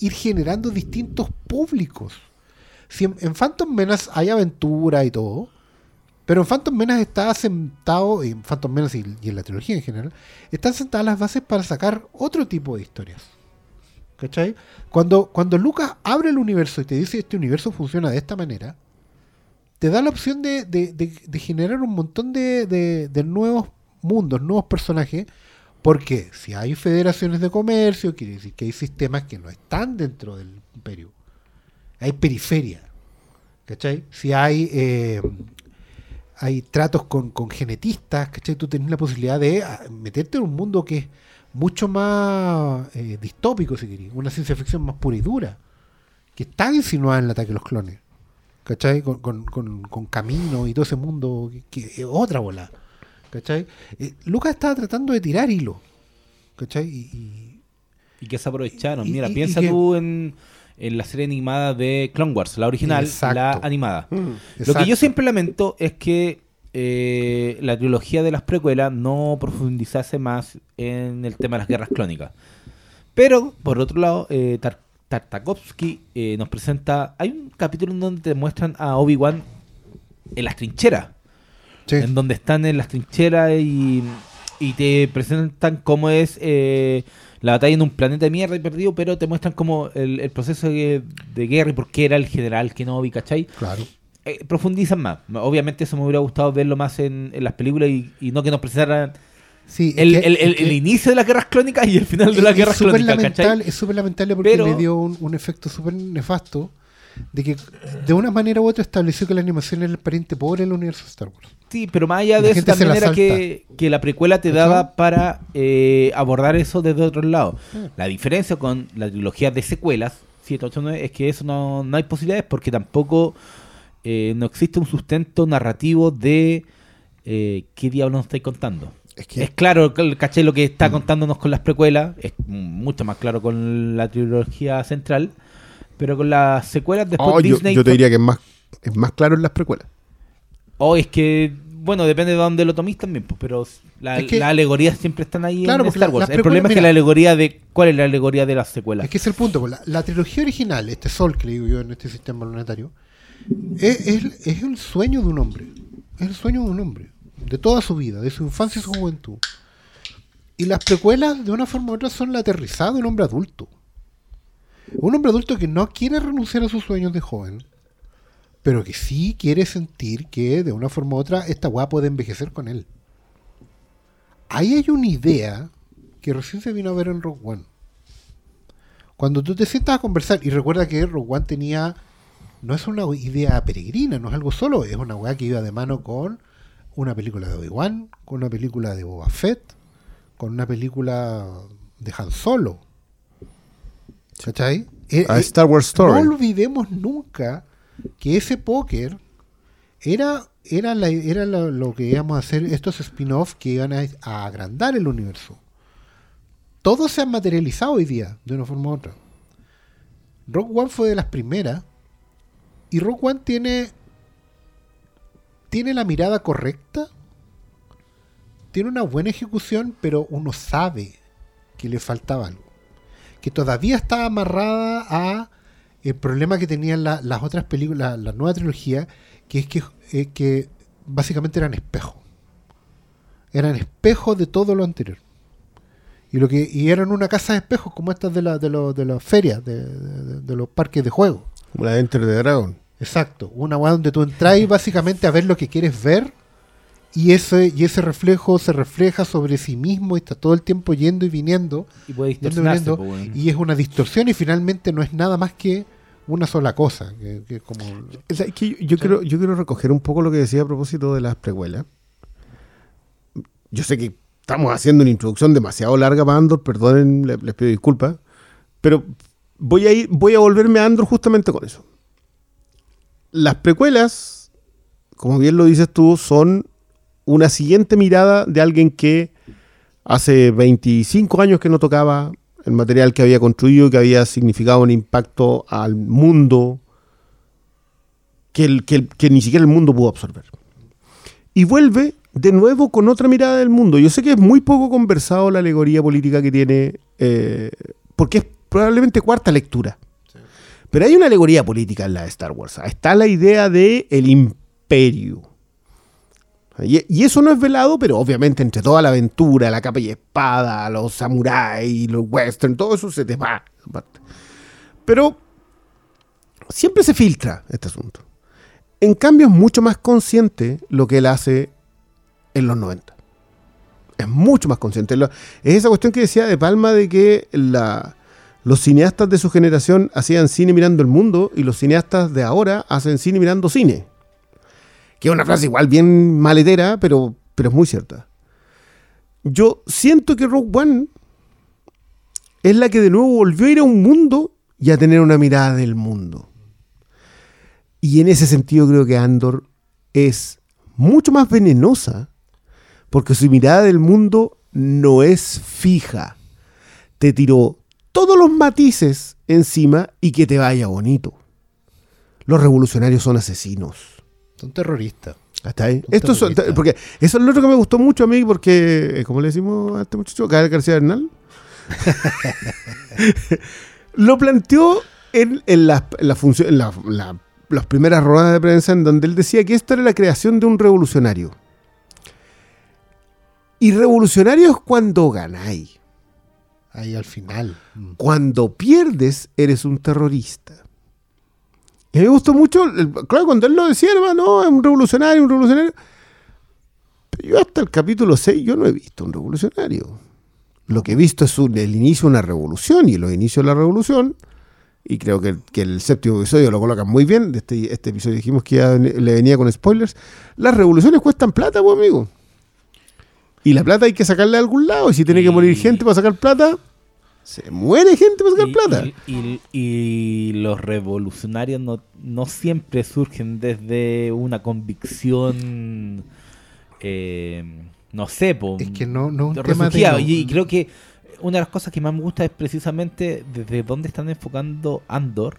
ir generando distintos públicos. Si en, Phantom Menace hay aventura y todo, pero en Phantom Menace está sentado, en Phantom Menace y, en la trilogía en general, están sentadas las bases para sacar otro tipo de historias. ¿Cachai? Cuando, cuando Lucas abre el universo y te dice este universo funciona de esta manera, te da la opción de, de- de- de generar un montón de nuevos mundos, nuevos personajes, porque si hay federaciones de comercio, quiere decir que hay sistemas que no están dentro del imperio. Hay periferia. ¿Cachai? Si hay, eh, hay tratos con, con genetistas, ¿cachai? Tú tenés la posibilidad de ah, meterte en un mundo que es mucho más eh, distópico, si querés, una ciencia ficción más pura y dura, que está insinuada en el ataque de los clones, ¿cachai? Con, con, con, con camino y todo ese mundo, que, que es otra bola, ¿cachai? Eh, Lucas estaba tratando de tirar hilo, ¿cachai? Y, y- Y que se aprovecharon. Y- Mira, piensa que- tú en, en la serie animada de Clone Wars, la original, Exacto. la animada. Lo que yo siempre lamento es que eh, la trilogía de las precuelas no profundizase más en el tema de las guerras clónicas. Pero, por otro lado, eh, Tar- Tartakovsky eh, nos presenta... Hay un capítulo en donde te muestran a Obi-Wan en las trincheras. Sí. En donde están en las trincheras y, y te presentan cómo es eh, la batalla en un planeta de mierda y perdido, pero te muestran como el, el proceso de, de guerra y por qué era el general Kenobi, ¿cachai? Claro. eh, profundizan más. Obviamente eso me hubiera gustado verlo más en, en las películas y, y no que nos presentaran Sí, el, que- el- el- es que- el inicio de las guerras clónicas y el final de las guerras ¿cachai? es súper lamentable porque Pero- le dio un, un efecto súper nefasto de que de una manera u otra estableció que la animación era el pariente pobre del universo de Star Wars. Sí, pero más allá La de eso gente se también la era que, que la precuela te daba para eh, abordar eso desde otro lado. Mm. La diferencia con la trilogía de secuelas, 7, 8, 9, es que eso no, no hay posibilidades porque tampoco eh, no existe un sustento narrativo de eh, qué diablos nos estáis contando. Es que Es claro, el- caché lo que está contándonos con las precuelas, es mucho más claro con la trilogía central, pero con las secuelas después Oh, yo, Disney... yo te diría que es más, es más claro en las precuelas. O es que, bueno, depende de dónde lo tomes también, pues, pero la- Es que- las alegorías siempre están ahí Claro, en porque Star la- Wars. las El problema es que la alegoría de... ¿Cuál es la alegoría de las secuelas? Es que es el punto. pues, La, la trilogía original, este sol que le digo yo en este sistema planetario, es, es- es el sueño de un hombre. Es el sueño de un hombre. De toda su vida, de su infancia y su juventud. Y las precuelas, de una forma u otra, son la aterrizada de un hombre adulto. Un hombre adulto que no quiere renunciar a sus sueños de joven, pero que sí quiere sentir que de una forma u otra esta weá puede envejecer con él. Ahí hay una idea que recién se vino a ver en Rogue One. Cuando tú te sientas a conversar, y recuerda que Rogue One tenía, no es una idea peregrina, no es algo solo, es una weá que iba de mano con una película de Obi-Wan, con una película de Boba Fett, con una película de Han Solo. ¿Cachai? Eh, A eh, Star Wars Story. no olvidemos nunca que ese póker era, era, la- era lo, lo que íbamos a hacer, estos spin-off que iban a, a agrandar el universo. Todos se han materializado hoy día, de una forma u otra. Rogue One fue de las primeras. Y Rogue One tiene. Tiene la mirada correcta. Tiene una buena ejecución, pero uno sabe que le faltaba algo. Que todavía estaba amarrada a el problema que tenían la- las otras películas, la, nueva trilogía, que es que, eh, que básicamente eran espejos. Eran espejos de todo lo anterior. Y lo que y eran una casa de espejos como estas de, la, de, lo- de las ferias, de, de- de los parques de juego. Como la de Enter the Dragon. Exacto. Una weá donde tú entras básicamente a ver lo que quieres ver y ese, y ese reflejo se refleja sobre sí mismo y está todo el tiempo yendo y viniendo. Y puede yendo y viniendo, pues, y es una distorsión y finalmente no es nada más que una sola cosa. Que, que como, O sea, es que yo, yo quiero, yo quiero recoger un poco lo que decía a propósito de las precuelas. Yo sé que estamos haciendo una introducción demasiado larga para Andor, perdonen, le- les, pido disculpas, pero voy a ir, voy a volverme a Andor justamente con eso. Las precuelas, como bien lo dices tú, son una siguiente mirada de alguien que hace 25 años que no tocaba el material que había construido, que había significado un impacto al mundo, que, el- que el- que ni siquiera el mundo pudo absorber. Y vuelve de nuevo con otra mirada del mundo. Yo sé que es muy poco conversado la alegoría política que tiene, eh, porque es probablemente cuarta lectura. Pero hay una alegoría política en la de Star Wars. Está la idea de el imperio. Y, eso no es velado, pero obviamente entre toda la aventura, la capa y espada, los samuráis, los western, todo eso se te va. Pero siempre se filtra este asunto. En cambio, es mucho más consciente lo que él hace en los 90. Es mucho más consciente. Es esa cuestión que decía de Palma de que los cineastas de su generación hacían cine mirando el mundo y los cineastas de ahora hacen cine mirando cine. Que es una frase igual bien maletera, pero, pero es muy cierta. Yo siento que Rogue One es la que de nuevo volvió a ir a un mundo y a tener una mirada del mundo. Y en ese sentido creo que Andor es mucho más venenosa porque su mirada del mundo no es fija. Te tiró todos los matices encima y que te vaya bonito. Los revolucionarios son asesinos. Son terroristas. ¿Hasta ahí? Un Esto es- terrorista. porque eso es lo otro que me gustó mucho a mí, porque, eh, como le decimos a este muchacho, Gael García Bernal, lo planteó en, en las en la función- en la- la- las primeras ruedas de prensa, en donde él decía que esto era la creación de un revolucionario. Y revolucionario es cuando ganáis. Ahí al final. Mm. Cuando pierdes, eres un terrorista. Y a mí me gustó mucho, el- claro, cuando él lo decía, hermano, no, es un revolucionario, un revolucionario. Pero yo hasta el capítulo 6 yo no he visto un revolucionario. Lo que he visto es un- el inicio de una revolución y los inicios de la revolución, y creo que, que el séptimo episodio lo colocan muy bien, de este, este episodio dijimos que ya le venía con spoilers, las revoluciones cuestan plata, pues amigo. Y la plata hay que sacarla de algún lado, y si tiene que morir gente para sacar plata, se muere gente para sacar Y, plata. y- y- y los revolucionarios no, no siempre surgen desde una convicción, eh, no sé, po, Es que no, no un tema de. refugiado. Y, y creo que una de las cosas que más me gusta es precisamente desde dónde están enfocando Andor,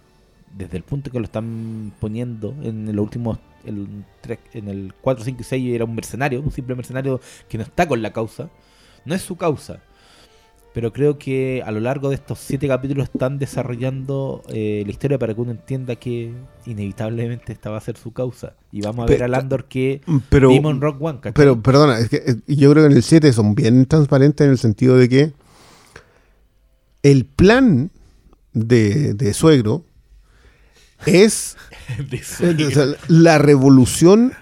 desde el punto que lo están poniendo en los últimos, el tres- en el 4, 5 y 6 era un mercenario, un simple mercenario que no está con la causa, no es su causa. Pero creo que a lo largo de estos siete capítulos están desarrollando eh, la historia para que uno entienda que inevitablemente esta va a ser su causa. Y vamos a ver Pero- al Andor que Pero, vimos en Rock One. ¿cachai? pero perdona, es que eh, yo creo que en el 7 son bien transparentes en el sentido de que el plan de, de suegro es De su- o sea, la revolución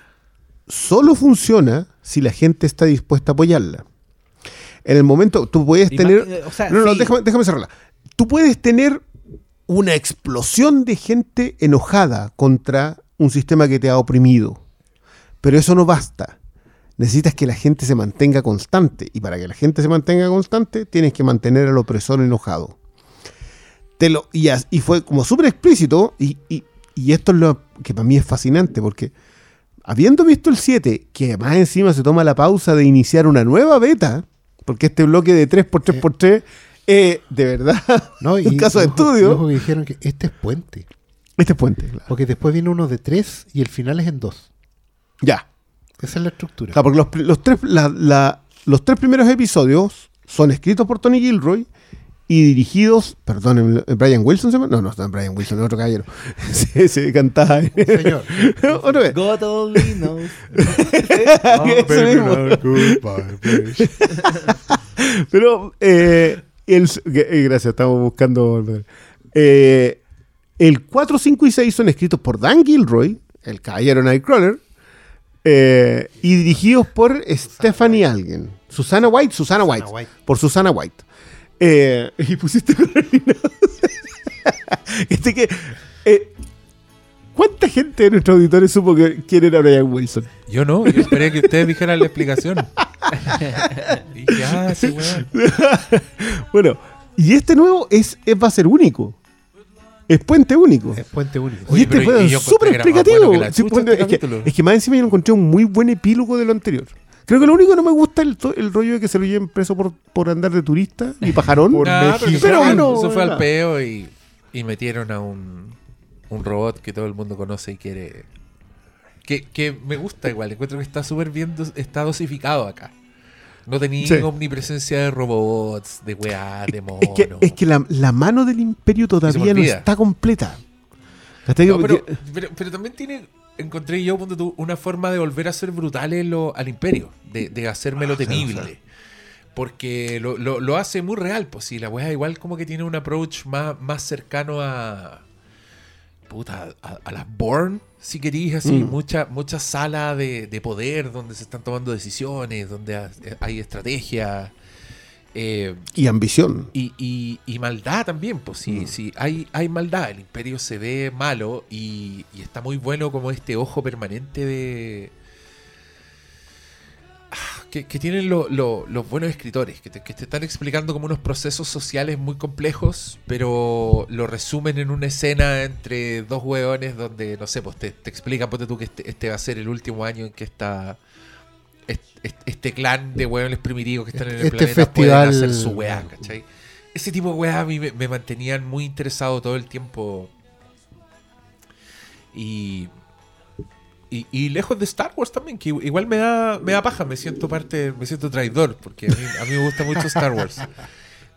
solo funciona si la gente está dispuesta a apoyarla. En el momento, tú puedes tener... más- eh, o sea, No, no, sí, déjame, déjame cerrarla. Tú puedes tener una explosión de gente enojada contra un sistema que te ha oprimido. Pero eso no basta. Necesitas que la gente se mantenga constante. Y para que la gente se mantenga constante, tienes que mantener al opresor enojado. Te lo, y, as- y fue como súper explícito. Y, y- y esto es lo que para mí es fascinante. Porque habiendo visto el 7, que además encima se toma la pausa de iniciar una nueva beta. Porque este bloque de 3x3x3, eh, de verdad, No, un caso de ojo- estudio. ojo dijeron que este es puente. Este es puente, claro. Porque después viene uno de tres y el final es en dos. Ya. Esa es la estructura. Claro, porque los, los tres, la- la- los tres primeros episodios son escritos por Tony Gilroy y dirigidos, perdón, Brian Wilson se llama? No, no, no, Brian Wilson, es otro caballero. se, se cantaba. Señor. Otra vez. God only knows. Mismo. Pero, eh, el, que- eh, gracias, estamos buscando. Eh, el 4, 5 y 6 son escritos por Dan Gilroy, el caballero Nightcrawler, eh, y dirigidos por Stephanie Algen. Susana White, Susana White. White. Por Susana White. Eh, y pusiste este que. eh, ¿Cuánta gente de nuestros auditores supo que, quién era Brian Wilson? Yo no, yo esperé que ustedes dijeran la explicación. y sí. Bueno, y este nuevo es, es- va a ser único. Es puente único. Es puente único. Oye, y este fue y yo encontré súper explicativo. bueno que la Sí, chucha puente- este es, que, capítulo. es que más encima yo encontré un muy buen epílogo de lo anterior. Creo que lo único que no me gusta es el, rollo de que se lo lleven preso por, por andar de turista y pajarón. Nah, pero eso Pero fue al- bueno, eso fue al peo y, y metieron a un, un robot que todo el mundo conoce y quiere. Que, que me gusta igual, encuentro que está súper bien, dos- está dosificado acá. No tenía Sí. omnipresencia de robots, de weá, de monos. Es que, es que la, la mano del imperio todavía no está completa. ¿Cachai? No, pero, Porque- pero, pero también tiene, encontré yo, ponte tú, una forma de volver a ser brutales lo- al imperio, de, de hacérmelo temible. Porque lo, lo- lo hace muy real, pues sí, la weá igual como que tiene un approach más, más cercano a. Puta, a, a las Born, si querís, así, Mm. mucha, mucha sala de, de poder donde se están tomando decisiones, donde ha- hay estrategia. Eh, Y ambición. y, y- y maldad también, pues sí, Mm. sí, hay, hay maldad. El imperio se ve malo y, y está muy bueno como este ojo permanente de... Ah, Que, que tienen lo- lo- los buenos escritores, que te, que te están explicando como unos procesos sociales muy complejos, pero lo resumen en una escena entre dos hueones donde, no sé, pues te, te explican, ponte tú que este, este va a ser el último año en que está este, este clan de hueones primitivos que están en el Este planeta pueden festival- hacer su weá, ¿cachai? Ese tipo de weá a mí me, me mantenían muy interesado todo el tiempo. Y, y, y lejos de Star Wars también, que igual me da, me da paja, me siento parte, me siento traidor, porque a mí, a mí me gusta mucho Star Wars.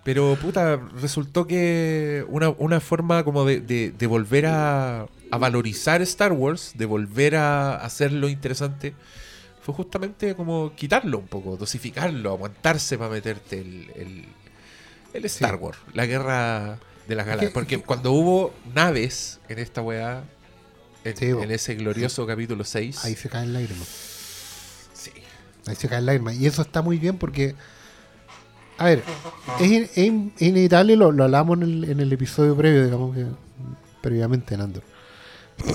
Pero puta, resultó que una, una forma como de, de- de volver a, a valorizar Star Wars, de volver a hacerlo interesante, fue justamente como quitarlo un poco, dosificarlo, aguantarse para meterte el, el, el Star Wars, la guerra de las galaxias. que- Porque cuando hubo naves en esta weá, en, Sí, bo. en ese glorioso capítulo 6, Ahí se caen lágrimas. sí. Ahí se caen lágrimas. Y eso está muy bien porque. A ver, es inevitable, lo, lo hablamos en el, en el episodio previo, digamos que. Previamente en Andor.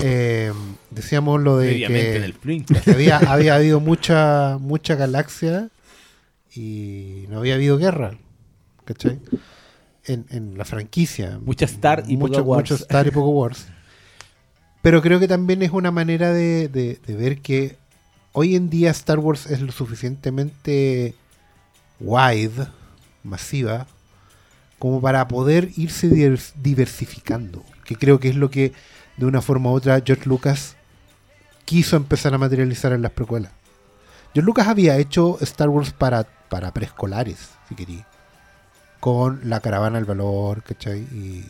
Eh, decíamos lo de que, en el Flink. que había, había habido mucha, mucha galaxia y no había habido guerra. ¿Cachai? En, en la franquicia. Mucha Star y mucho, poca Wars. mucho Star y poco Wars. Pero creo que también es una manera de, de- de ver que hoy en día Star Wars es lo suficientemente wide, masiva, como para poder irse divers- diversificando. Que creo que es lo que de una forma u otra George Lucas quiso empezar a materializar en las precuelas. George Lucas había hecho Star Wars para, para preescolares, si quería. Con la caravana del valor, ¿cachai? Y,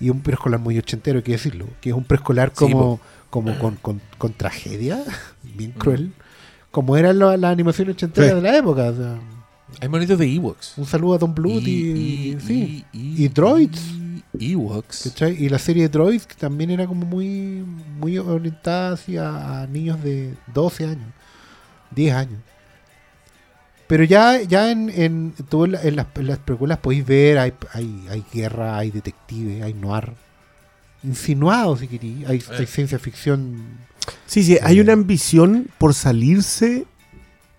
y un preescolar muy ochentero, hay que decirlo. Que es un preescolar Sí, como, como con, con- con tragedia, Mm. bien cruel. Como era la, la animación ochentera Sí. de la época. o sea, Hay monitos de Ewoks. un saludo a Don Bluth y, sí. y Droids. Ewoks. ¿Cachai? Y la serie de Droids que también era como muy, muy orientada hacia a niños de 12 años, 10 años. Pero ya, ya en, en, tú en, la- en las, en las películas podéis ver, hay, hay, hay guerra, hay detective, hay noir. Insinuado, si queréis. Hay, hay ciencia ficción. Sí, sí, hay una ambición por salirse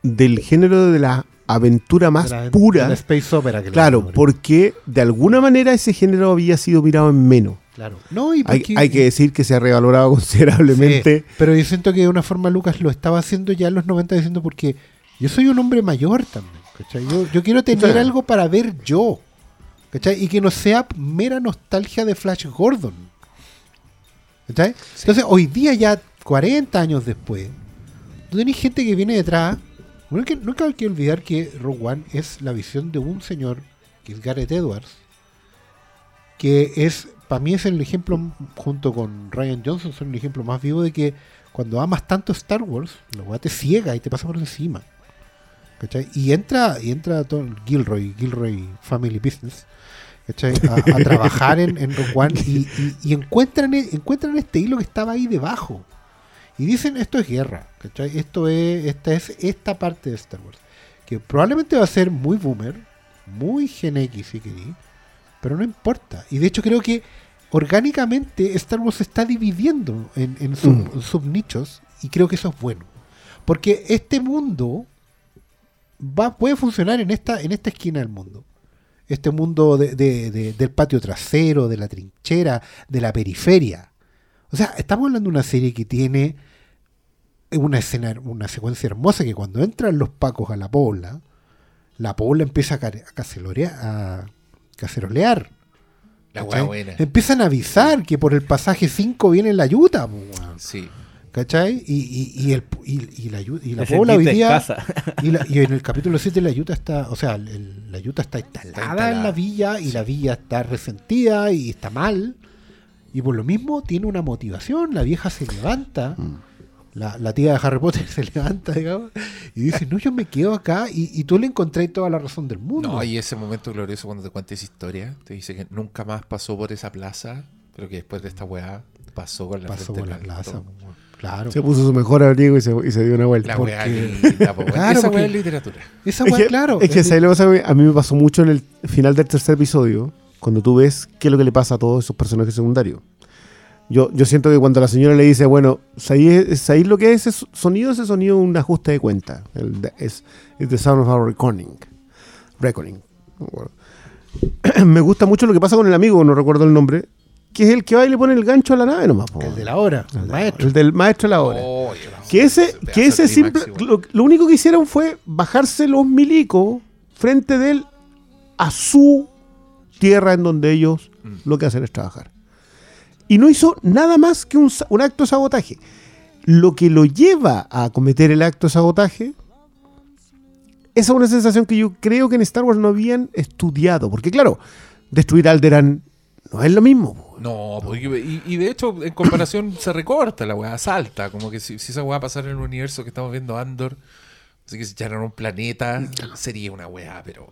del género de la aventura más la- pura. la space opera. Que Claro, porque de alguna manera ese género había sido mirado en menos. Claro. No, y Hay, porque- hay que decir que se ha revalorado considerablemente. Sí, pero yo siento que de una forma Lucas lo estaba haciendo ya en los 90 diciendo porque yo soy un hombre mayor también. ¿cachai? Yo, yo quiero tener Claro. algo para ver yo. ¿cachai? Y que no sea mera nostalgia de Flash Gordon. ¿cachai? Entonces, hoy día ya 40 años después, tú tenés gente que viene detrás. Bueno, que, nunca hay que olvidar que Rogue One es la visión de un señor, que es Gareth Edwards, que es, para mí es el ejemplo, junto con Ryan Johnson, son el ejemplo más vivo de que cuando amas tanto Star Wars, la weá te ciega y te pasa por encima. ¿cachai? Y entra, y entra todo el Gilroy, Gilroy Family Business. A, a trabajar en, en Rogue One y, y- y encuentran, e- encuentran este hilo que estaba ahí debajo. Y dicen, esto es guerra, ¿cachai? Esto es, esta es esta parte de Star Wars. Que probablemente va a ser muy boomer, muy Gen X si querí, pero no importa. Y de hecho creo que orgánicamente Star Wars se está dividiendo en, en sub- Mm. subnichos y creo que eso es bueno. Porque este mundo va, puede funcionar en esta, en esta esquina del mundo. Este mundo de- de- de- del patio trasero, de la trinchera, de la periferia. O sea, estamos hablando de una serie que tiene una escena, una secuencia hermosa que cuando entran los pacos a la pobla, la pobla empieza a, cacerolear. La buena. Empiezan a avisar que por el pasaje 5 viene la weón. Sí. ¿cachai? Y, y, y el, y, y la, y la pobla hoy día... Y, la- y en el capítulo 7 la yuta está, o sea, el- la yuta está instalada, instalada. en la villa y la villa está resentida y está mal. Y por lo mismo tiene una motivación, la vieja se levanta, la, la tía de Harry Potter se levanta, digamos, y dice, no, yo me quedo acá y, y tú le encontré toda la razón del mundo. No, y ese momento glorioso cuando te cuenta esa historia, te dice que nunca más pasó por esa plaza, pero que después de esta weá pasó con la Pasó frente por la plaza. Claro. Se puso su mejor abrigo y se, y se dio una vuelta. La Porque- weá weón. Claro, Esa porque- weá es literatura. Esa Es que, claro. es que es- ¿sabes lo que pasa? A mí me pasó mucho en el final del tercer episodio, cuando tú ves qué es lo que le pasa a todos esos personajes secundarios. Yo, yo siento que cuando la señora le dice, bueno, ¿sabéis lo que es ese sonido? Ese sonido es un ajuste de cuenta. El es es the sound of our reckoning. Reckoning. Me gusta mucho lo que pasa con el amigo, no recuerdo el nombre, que es el que va y le pone el gancho a la nave nomás. po. el de la hora, el maestro. El del maestro de la hora. Oh, Que ese, que ese simple, lo único que hicieron fue bajarse los milicos frente de él a su tierra en donde ellos Mm. lo que hacen es trabajar. Y no hizo nada más que un, acto de sabotaje. Lo que lo lleva a cometer el acto de sabotaje, esa es una sensación que yo creo que en Star Wars no habían estudiado. Porque claro, destruir Alderan no es lo mismo. No, porque- y, y de hecho, en comparación, se recorta la weá, salta. Como que si, si esa weá pasara en el universo que estamos viendo Andor, así que si ya era un planeta, sería una weá, pero.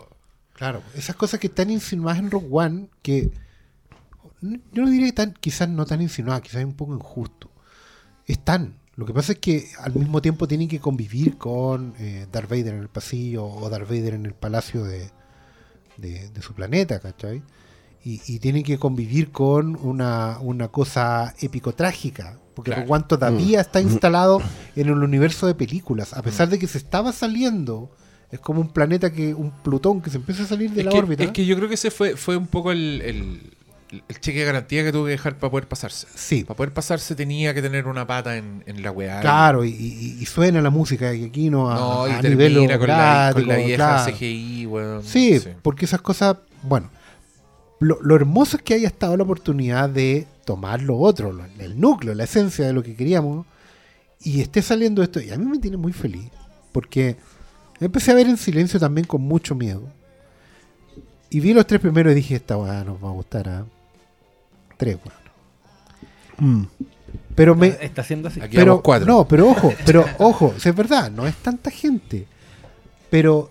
Claro, esas cosas que están insinuadas en Rogue One, que yo no diría que tan, quizás no tan insinuadas, quizás es un poco injusto. Están. Lo que pasa es que al mismo tiempo tienen que convivir con eh, Darth Vader en el pasillo o Darth Vader en el palacio de, de, de su planeta, ¿cachai? Y, y tienen que convivir con una, una cosa épico-trágica. Porque Claro. Rogue One todavía está instalado en el universo de películas. A pesar de que se estaba saliendo, es como un planeta que, un Plutón que se empieza a salir de Es la que, órbita. es que yo creo que ese fue, fue un poco el, el- el cheque de garantía que tuvo que dejar para poder pasarse. Sí. Para poder pasarse tenía que tener una pata en, en la weá. Claro, y, y- y suena la música y aquí no a, No, y a nivel con la, con la vieja claro. CGI, weón. Sí, porque esas cosas, bueno, lo, lo hermoso es que haya estado la oportunidad de tomar lo otro, lo- el núcleo, la esencia de lo que queríamos, y esté saliendo esto, y a mí me tiene muy feliz, porque empecé a ver en silencio también con mucho miedo, y vi los tres primeros y dije, esta weá nos va a gustar a tres, weón. Mm. Pero me, Está haciendo así. Aquí pero cuatro. no, pero ojo, pero ojo, es verdad, no es tanta gente, pero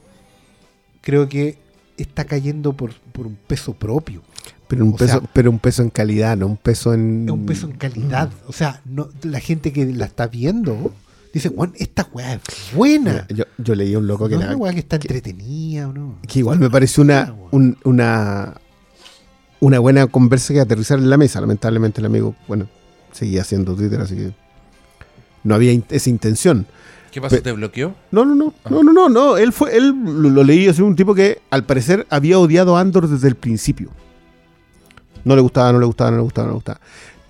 creo que está cayendo por, por un peso propio, Pero un O peso, sea- pero un peso en calidad, no un peso en. un peso en calidad, o sea, no, la gente que la está viendo dice, bueno, esta weá es buena, yo, yo leí a un loco no que, es la- una weá que está entretenida o no. que igual me pareció una, un- una, una buena conversa que aterrizar en la mesa. Lamentablemente el amigo, bueno, seguía haciendo Twitter, así que no había in- esa intención. ¿Qué pasó? Pe- ¿Te bloqueó? No, no, no, no, no, no, no. Él fue, él lo, lo leí así un tipo que al parecer había odiado a Andor desde el principio. No le gustaba, no le gustaba, no le gustaba, no le gustaba.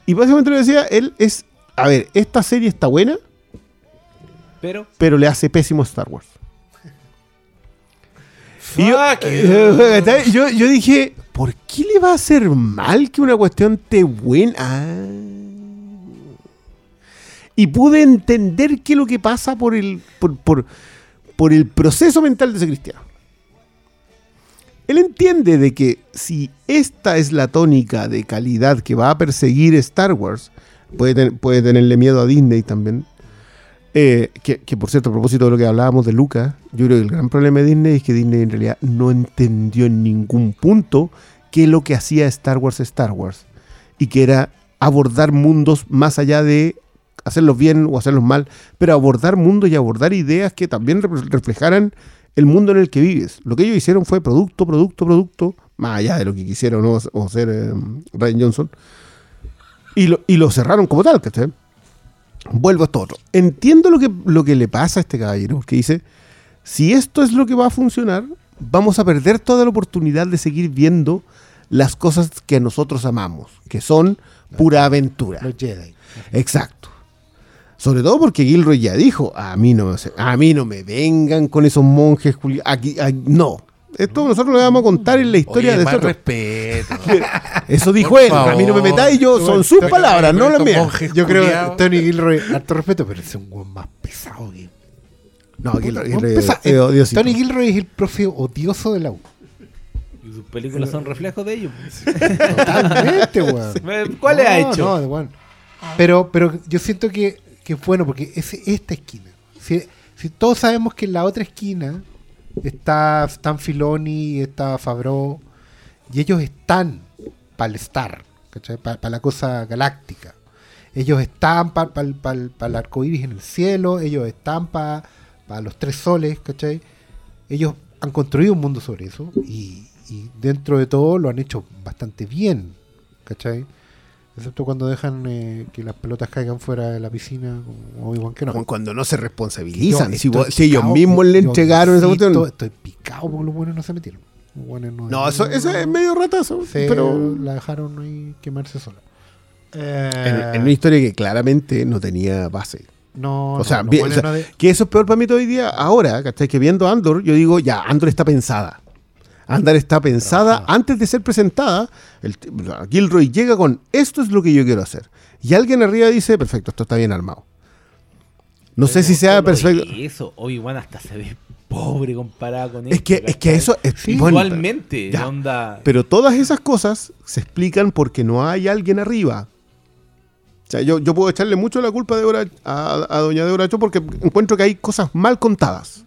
Y básicamente lo que decía, él es, a ver, esta serie está buena, Pero. pero le hace pésimo a Star Wars. Y yo, Fuck you. eh, yo, yo dije, ¿por qué le va a hacer mal que una cuestión te buena? Ah. Y pude entender qué es lo que pasa por el, por, por- por el proceso mental de ese cristiano. Él entiende de que si esta es la tónica de calidad que va a perseguir Star Wars, puede, ten- puede tenerle miedo a Disney también. Eh, que, por cierto, a propósito de lo que hablábamos de Lucas, yo creo que el gran problema de Disney es que Disney en realidad no entendió en ningún punto qué es lo que hacía Star Wars Star Wars. Y que era abordar mundos más allá de hacerlos bien o hacerlos mal, pero abordar mundos y abordar ideas que también reflejaran el mundo en el que vives. Lo que ellos hicieron fue producto, producto, producto, más allá de lo que quisieron o, o hacer eh, Ryan Johnson. Y lo, y lo cerraron como tal, ¿cachai? Vuelvo a esto otro. Entiendo lo que, lo que le pasa a este caballero, porque dice, si esto es lo que va a funcionar, vamos a perder toda la oportunidad de seguir viendo las cosas que nosotros amamos, que son pura aventura. Los Jedi. Exacto. Sobre todo porque Gilroy ya dijo, a mí no, me- a mí no me vengan con esos monjes aquí, aquí- no. Esto nosotros le vamos a contar en la historia Oye, de más nosotros. respeto. Eso dijo Por él, a mí no me metáis yo, son sus palabras, no las estos mías. monjes Yo creo que Tony Gilroy, harto respeto, pero es un weón más pesado que. No, Gilroy, Weón Gilroy pesa- es odiosito. Tony Gilroy es el profe odioso de la U. Y sus películas son reflejos de ellos. Totalmente, weón. ¿Cuál le ha No, hecho? no, de weón. Pero, pero yo siento que, que es bueno porque es esta esquina. Si, si todos sabemos que en la otra esquina está Stan Filoni, está Fabro, y ellos están para el Star, para la cosa galáctica. Ellos están para el arco iris en el cielo, ellos están para los tres soles, ¿cachai? Ellos han construido un mundo sobre eso y, y dentro de todo lo han hecho bastante bien, ¿cachai? Excepto cuando dejan eh, que las pelotas caigan fuera de la piscina, como Obi-Wan que no. Como Cuando no se responsabilizan. Yo Si, vos- si ellos mismos le entregaron esa sí, cuestión. to- Estoy picado porque los buenos no se metieron. No, No, eso, eso es medio ratazo. se pero la dejaron ahí quemarse sola. en, Eh, en una historia que claramente no tenía base. no, O no, sea, bien- buenos o sea, no de- que eso es peor para mí hoy día. Ahora, ¿cachai? Que viendo Andor, yo digo, ya, Andor está pensada. Andor está pensada antes de ser presentada. El, Gilroy llega con esto es lo que yo quiero hacer. Y alguien arriba dice, perfecto, esto está bien armado. No sé si sea perfecto. Eso, Obi-Wan hasta se ve pobre comparado con. Es que, es que eso es Sí, bueno, Igualmente, ya. onda. Pero todas esas cosas se explican porque no hay alguien arriba. O sea, yo, yo puedo echarle mucho la culpa de Débora- a, a doña Débora Cho porque encuentro que hay cosas mal contadas.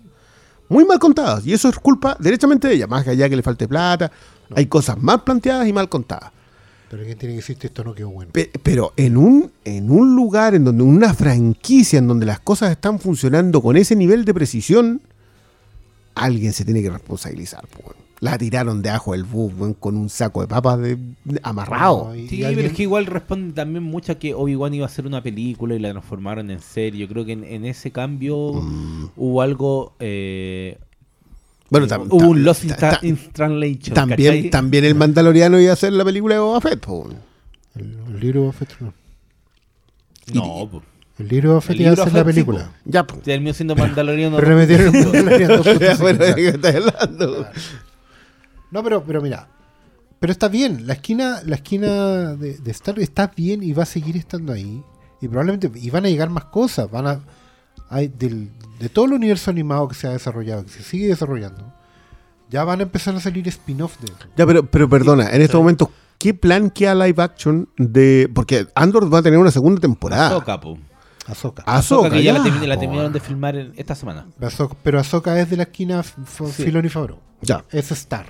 Muy mal contadas. Y eso es culpa derechamente de ella. Más allá que le falte plata. Hay cosas mal planteadas y mal contadas. Pero ¿quién tiene que decirte esto no quedó bueno? Pe- Pero en un, en un lugar, en donde una franquicia, en donde las cosas están funcionando con ese nivel de precisión, alguien se tiene que responsabilizar. po, weón. La tiraron de ajo el bus weón, con un saco de papas de, de- amarrado. No, Sí, y pero alguien- es que igual responde también mucho a que Obi-Wan iba a hacer una película y la transformaron en serie. Yo creo que en, en ese cambio Mm. hubo algo. eh, Bueno, tam- hubo tam- un Lost in, ta- tra- ta- in Translation. también, ¿cachai? también el Mandaloriano iba a hacer la película de Boba Fett. po. El, el libro de Boba Fett, no. No, po. El libro de Boba Fett iba a hacer la película. Ya, po. terminó siendo Mandaloriano. Pero le metieron el Mandaloriano 2.5. Bueno, ¿de qué estás hablando? No, pero, pero mira. Pero está bien. La esquina, la esquina de, de Star está bien y va a seguir estando ahí. Y probablemente. Y van a llegar más cosas. Van a. Hay del, de todo el universo animado que se ha desarrollado, que se sigue desarrollando, ya van a empezar a salir spin-off de eso. Ya, pero, pero perdona, en estos momentos, ¿qué plan queda live action de. Porque Andor va a tener una segunda temporada. Ahsoka, po. Ahsoka. Ahsoka, que ya, la, terminaron de filmar en- esta semana. Ahsoka- pero Ahsoka es de la esquina F- F- Sí. Filoni Favreau. Ya. Es Star.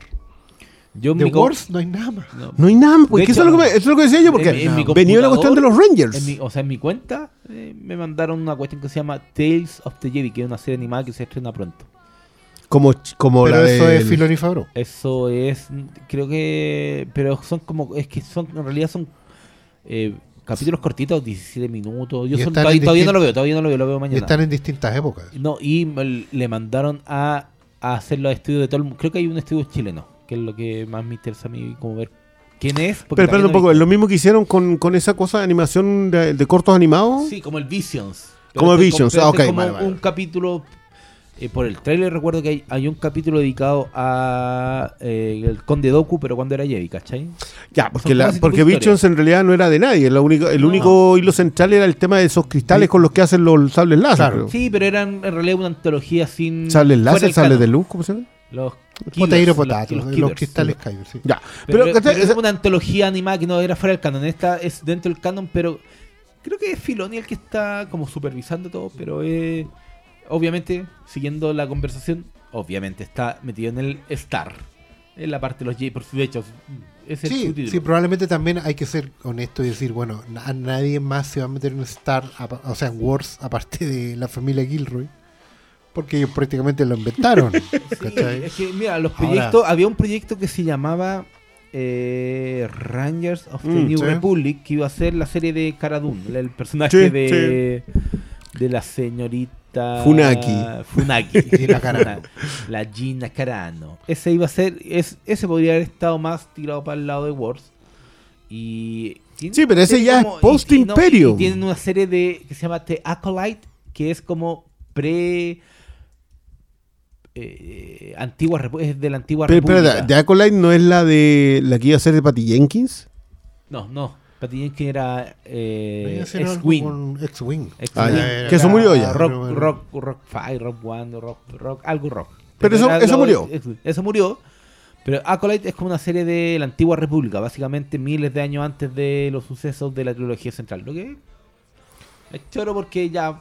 Yo co- Wars no hay nada más. no. No hay nada, porque eso, es lo que, me- eso es lo que decía yo, porque en venía la cuestión de los Rangers. En mi- o sea, en mi cuenta eh, me mandaron una cuestión que se llama Tales of the Jedi, que es una serie animada que se estrena pronto. Como, como Pero la eso de. es Filoni Favreau. Eso es, creo que, pero son como, es que son, en realidad son eh, capítulos cortitos, 17 minutos. Yo son- todavía, no lo veo, todavía no lo veo, lo veo Y mañana. están en distintas épocas. No, y le mandaron a, a hacer los estudios de todo el mundo. Creo que hay un estudio chileno, que es lo que más me interesa a mí, como ver quién es. Pero espera un poco, es lo mismo que hicieron con, con esa cosa de animación de, de cortos animados. Sí, como el Visions. Como este- Visions, ah, ok, como vale, vale. un capítulo. eh, por el trailer recuerdo que hay, hay un capítulo dedicado a eh, el Conde Doku, pero cuando era Jedi, ¿cachai? Ya, porque, la, porque. Visions en realidad no era de nadie. La única, el No. único hilo central era el tema de esos cristales con los que hacen los sables láser. Claro. Sí, pero eran en realidad una antología sin. ¿Sables láser? ¿Sables de luz? ¿Cómo se llama? Los Potato Potato, los- los, los Killers, cristales. Kyber, sí. Ya. Pero, Pero, es una antología animada que no era fuera del canon. Esta es dentro del canon, pero creo que es Filoni el que está como supervisando todo, pero eh, obviamente, siguiendo la conversación, obviamente está metido en el Star. En la parte de los J, por de hecho, es el Sí, sí, probablemente también hay que ser honesto y decir, bueno, a nadie más se va a meter en Star, o sea, en Wars, aparte de la familia Gilroy, porque ellos prácticamente lo inventaron. ¿cachai? es que, mira, los Ahora- proyectos, había un proyecto que se llamaba eh, Rangers of the Mm, New sí. Republic, que iba a ser la serie de Cara Dune, el personaje Sí, de, de la señorita Funaki. Funaki. Gina Carano. La Gina Carano. Ese iba a ser, es, ese podría haber estado más tirado para el lado de Wars. Y Sí, pero ese ya es y- y- y tienen una serie de que se llama The Acolyte, que es como pre eh, antigua es de la antigua Pero república. espera, ¿The Acolyte no es la de la que iba a ser de Patty Jenkins? No, no. Patty Jenkins era eh, X-Wing. con X-Wing. Ah. Que eso murió ya. Rock, Pero- rock, rock 5, Rock One, Rock, rock, algo rock. Pero eso- eso lo- murió. Eso murió. Pero Acolyte es como una serie de la antigua república, básicamente miles de años antes de los sucesos de la trilogía central. Lo que es choro porque ya.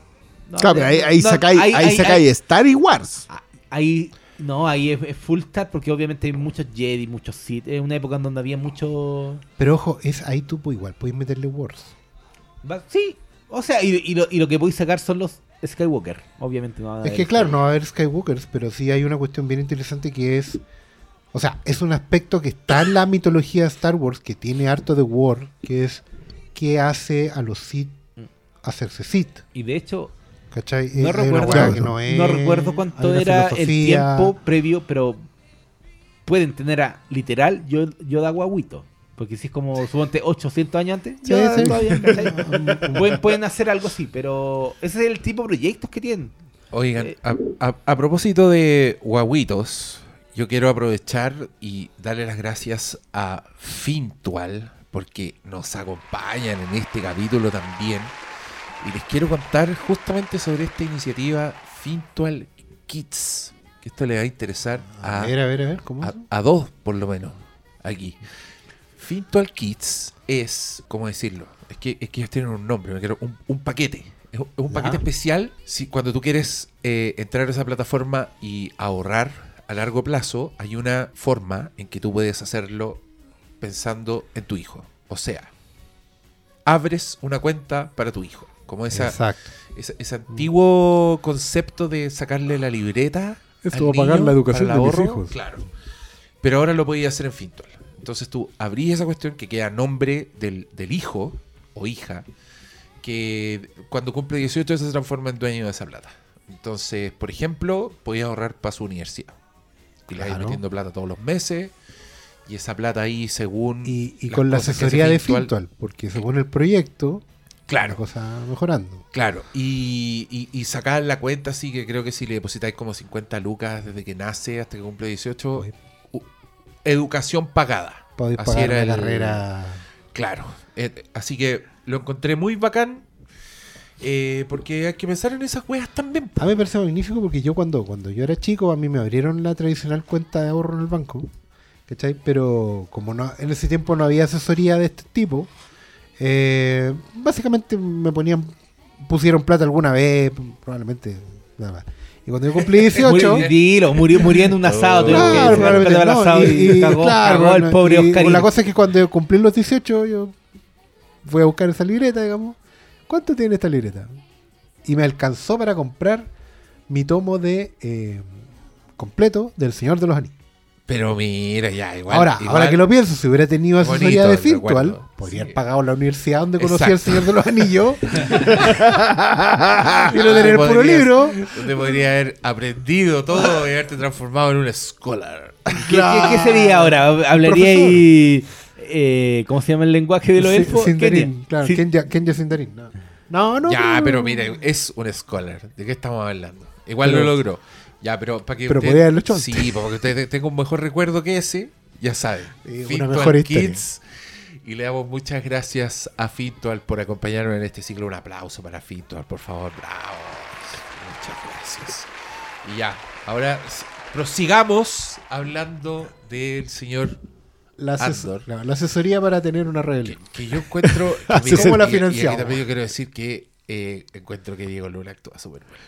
no, claro, pero ahí, ahí no, sacáis ahí, ahí- sacáis Star Wars. Ah, Ahí, no, ahí es, es full star porque obviamente hay muchos Jedi, muchos Sith. Es una época en donde había mucho. Pero ojo, es ahí tú pues, igual, puedes meterle Wars. Va- Sí, o sea, y, y lo, y lo que podéis sacar son los Skywalker. Obviamente no van a Es que claro, no va a haber Skywalkers, pero sí hay una cuestión bien interesante que es. O sea, es un aspecto que está en la mitología de Star Wars, que tiene harto de War, que es qué hace a los Sith hacerse Sith. Y de hecho, ¿Cachai? no Es- recuerdo, weá que no, es- no recuerdo hay cuánto era el tiempo previo, pero pueden tener a literal yo, yo da guaguito. Porque si es como, suponte, 800 años antes, Sí, Yoda sí. todavía, ¿cachai? pueden, pueden hacer algo así, pero ese es el tipo de proyectos que tienen. Oigan, Eh. a, a- a propósito de guaguitos, yo quiero aprovechar y darle las gracias a Fintual, porque nos acompañan en este capítulo también. Y les quiero contar justamente sobre esta iniciativa Fintual Kids, que esto le va a interesar A a, ver, a ver, a ver, ¿cómo? a, dos por lo menos aquí. Fintual Kids es, ¿cómo decirlo? Es que, es que ellos tienen un nombre, me quiero, un, un paquete. Es un, es un Ya. paquete especial si cuando tú quieres eh, entrar a esa plataforma y ahorrar a largo plazo, hay una forma en que tú puedes hacerlo pensando en tu hijo. O sea, abres una cuenta para tu hijo. Como esa, Exacto. ese, ese antiguo concepto de sacarle la libreta. Esto va a pagar la educación de mis ahorro. hijos. Claro. Pero ahora lo podías hacer en Fintual. Entonces tú abrís esa cuestión que queda a nombre del, del hijo o hija, que cuando cumple 18 se transforma en dueño de esa plata. Entonces, por ejemplo, podías ahorrar para su universidad. Y le Claro. metiendo plata todos los meses. Y esa plata ahí, según. Y, y con la asesoría de Fintual- porque según el proyecto, Claro. cosa mejorando. Claro, y, y, y sacar la cuenta, sí, que creo que si le depositáis como 50 lucas desde que nace hasta que cumple 18, Oye. u- educación pagada. Podéis Así pagar era la el- carrera. Claro, eh, así que lo encontré muy bacán, eh, porque hay que pensar en esas weas también. A mí me parece magnífico porque yo cuando, cuando yo era chico, a mí me abrieron la tradicional cuenta de ahorro en el banco. ¿Cachai? Pero como no, en ese tiempo no había asesoría de este tipo, eh, básicamente me ponían, pusieron plata alguna vez, probablemente nada más. Y cuando yo cumplí 18, Muri- Dilo, murió, murió en un asado. Claro, asado y, y- cagó, claro, cagó el pobre y Oscar. La cosa es que cuando yo cumplí los 18, yo fui a buscar esa libreta, digamos. ¿Cuánto tiene esta libreta? Y me alcanzó para comprar mi tomo de eh, completo del Señor de los Anillos. Pero mira, ya, igual. ahora, igual- ahora que lo pienso, si hubiera tenido asesoría de recuerdo, podría sí. haber pagado la universidad donde conocí al. Señor de los Anillos y no tener puro libro. Te podría haber aprendido todo y haberte transformado en un scholar. ¿Qué, qué- qué sería ahora? ¿Hablaría ahí... eh, ¿Cómo se llama el lenguaje de los elfos? Sindarin, claro, Sí. Kenya, Kenya Sindarin. No, no. no, Ya, pero mire, es un scholar. ¿De qué estamos hablando? Igual Pero- lo logró. Ya, pero para que Pero usted- podía haberlo hecho Sí, antes. porque usted tenga un mejor recuerdo que ese, ya sabe. Sí, una mejor historia. Kids. Y le damos muchas gracias a Fintual por acompañarnos en este ciclo. Un aplauso para Fintual, por favor. Bravo. Muchas gracias. Y ya, ahora prosigamos hablando del señor La, Andor. la- asesoría para tener una que, rebelión. que yo encuentro. que Así mira, como la y- y aquí financiamos. también yo quiero decir que eh, encuentro que Diego Luna actúa súper bien.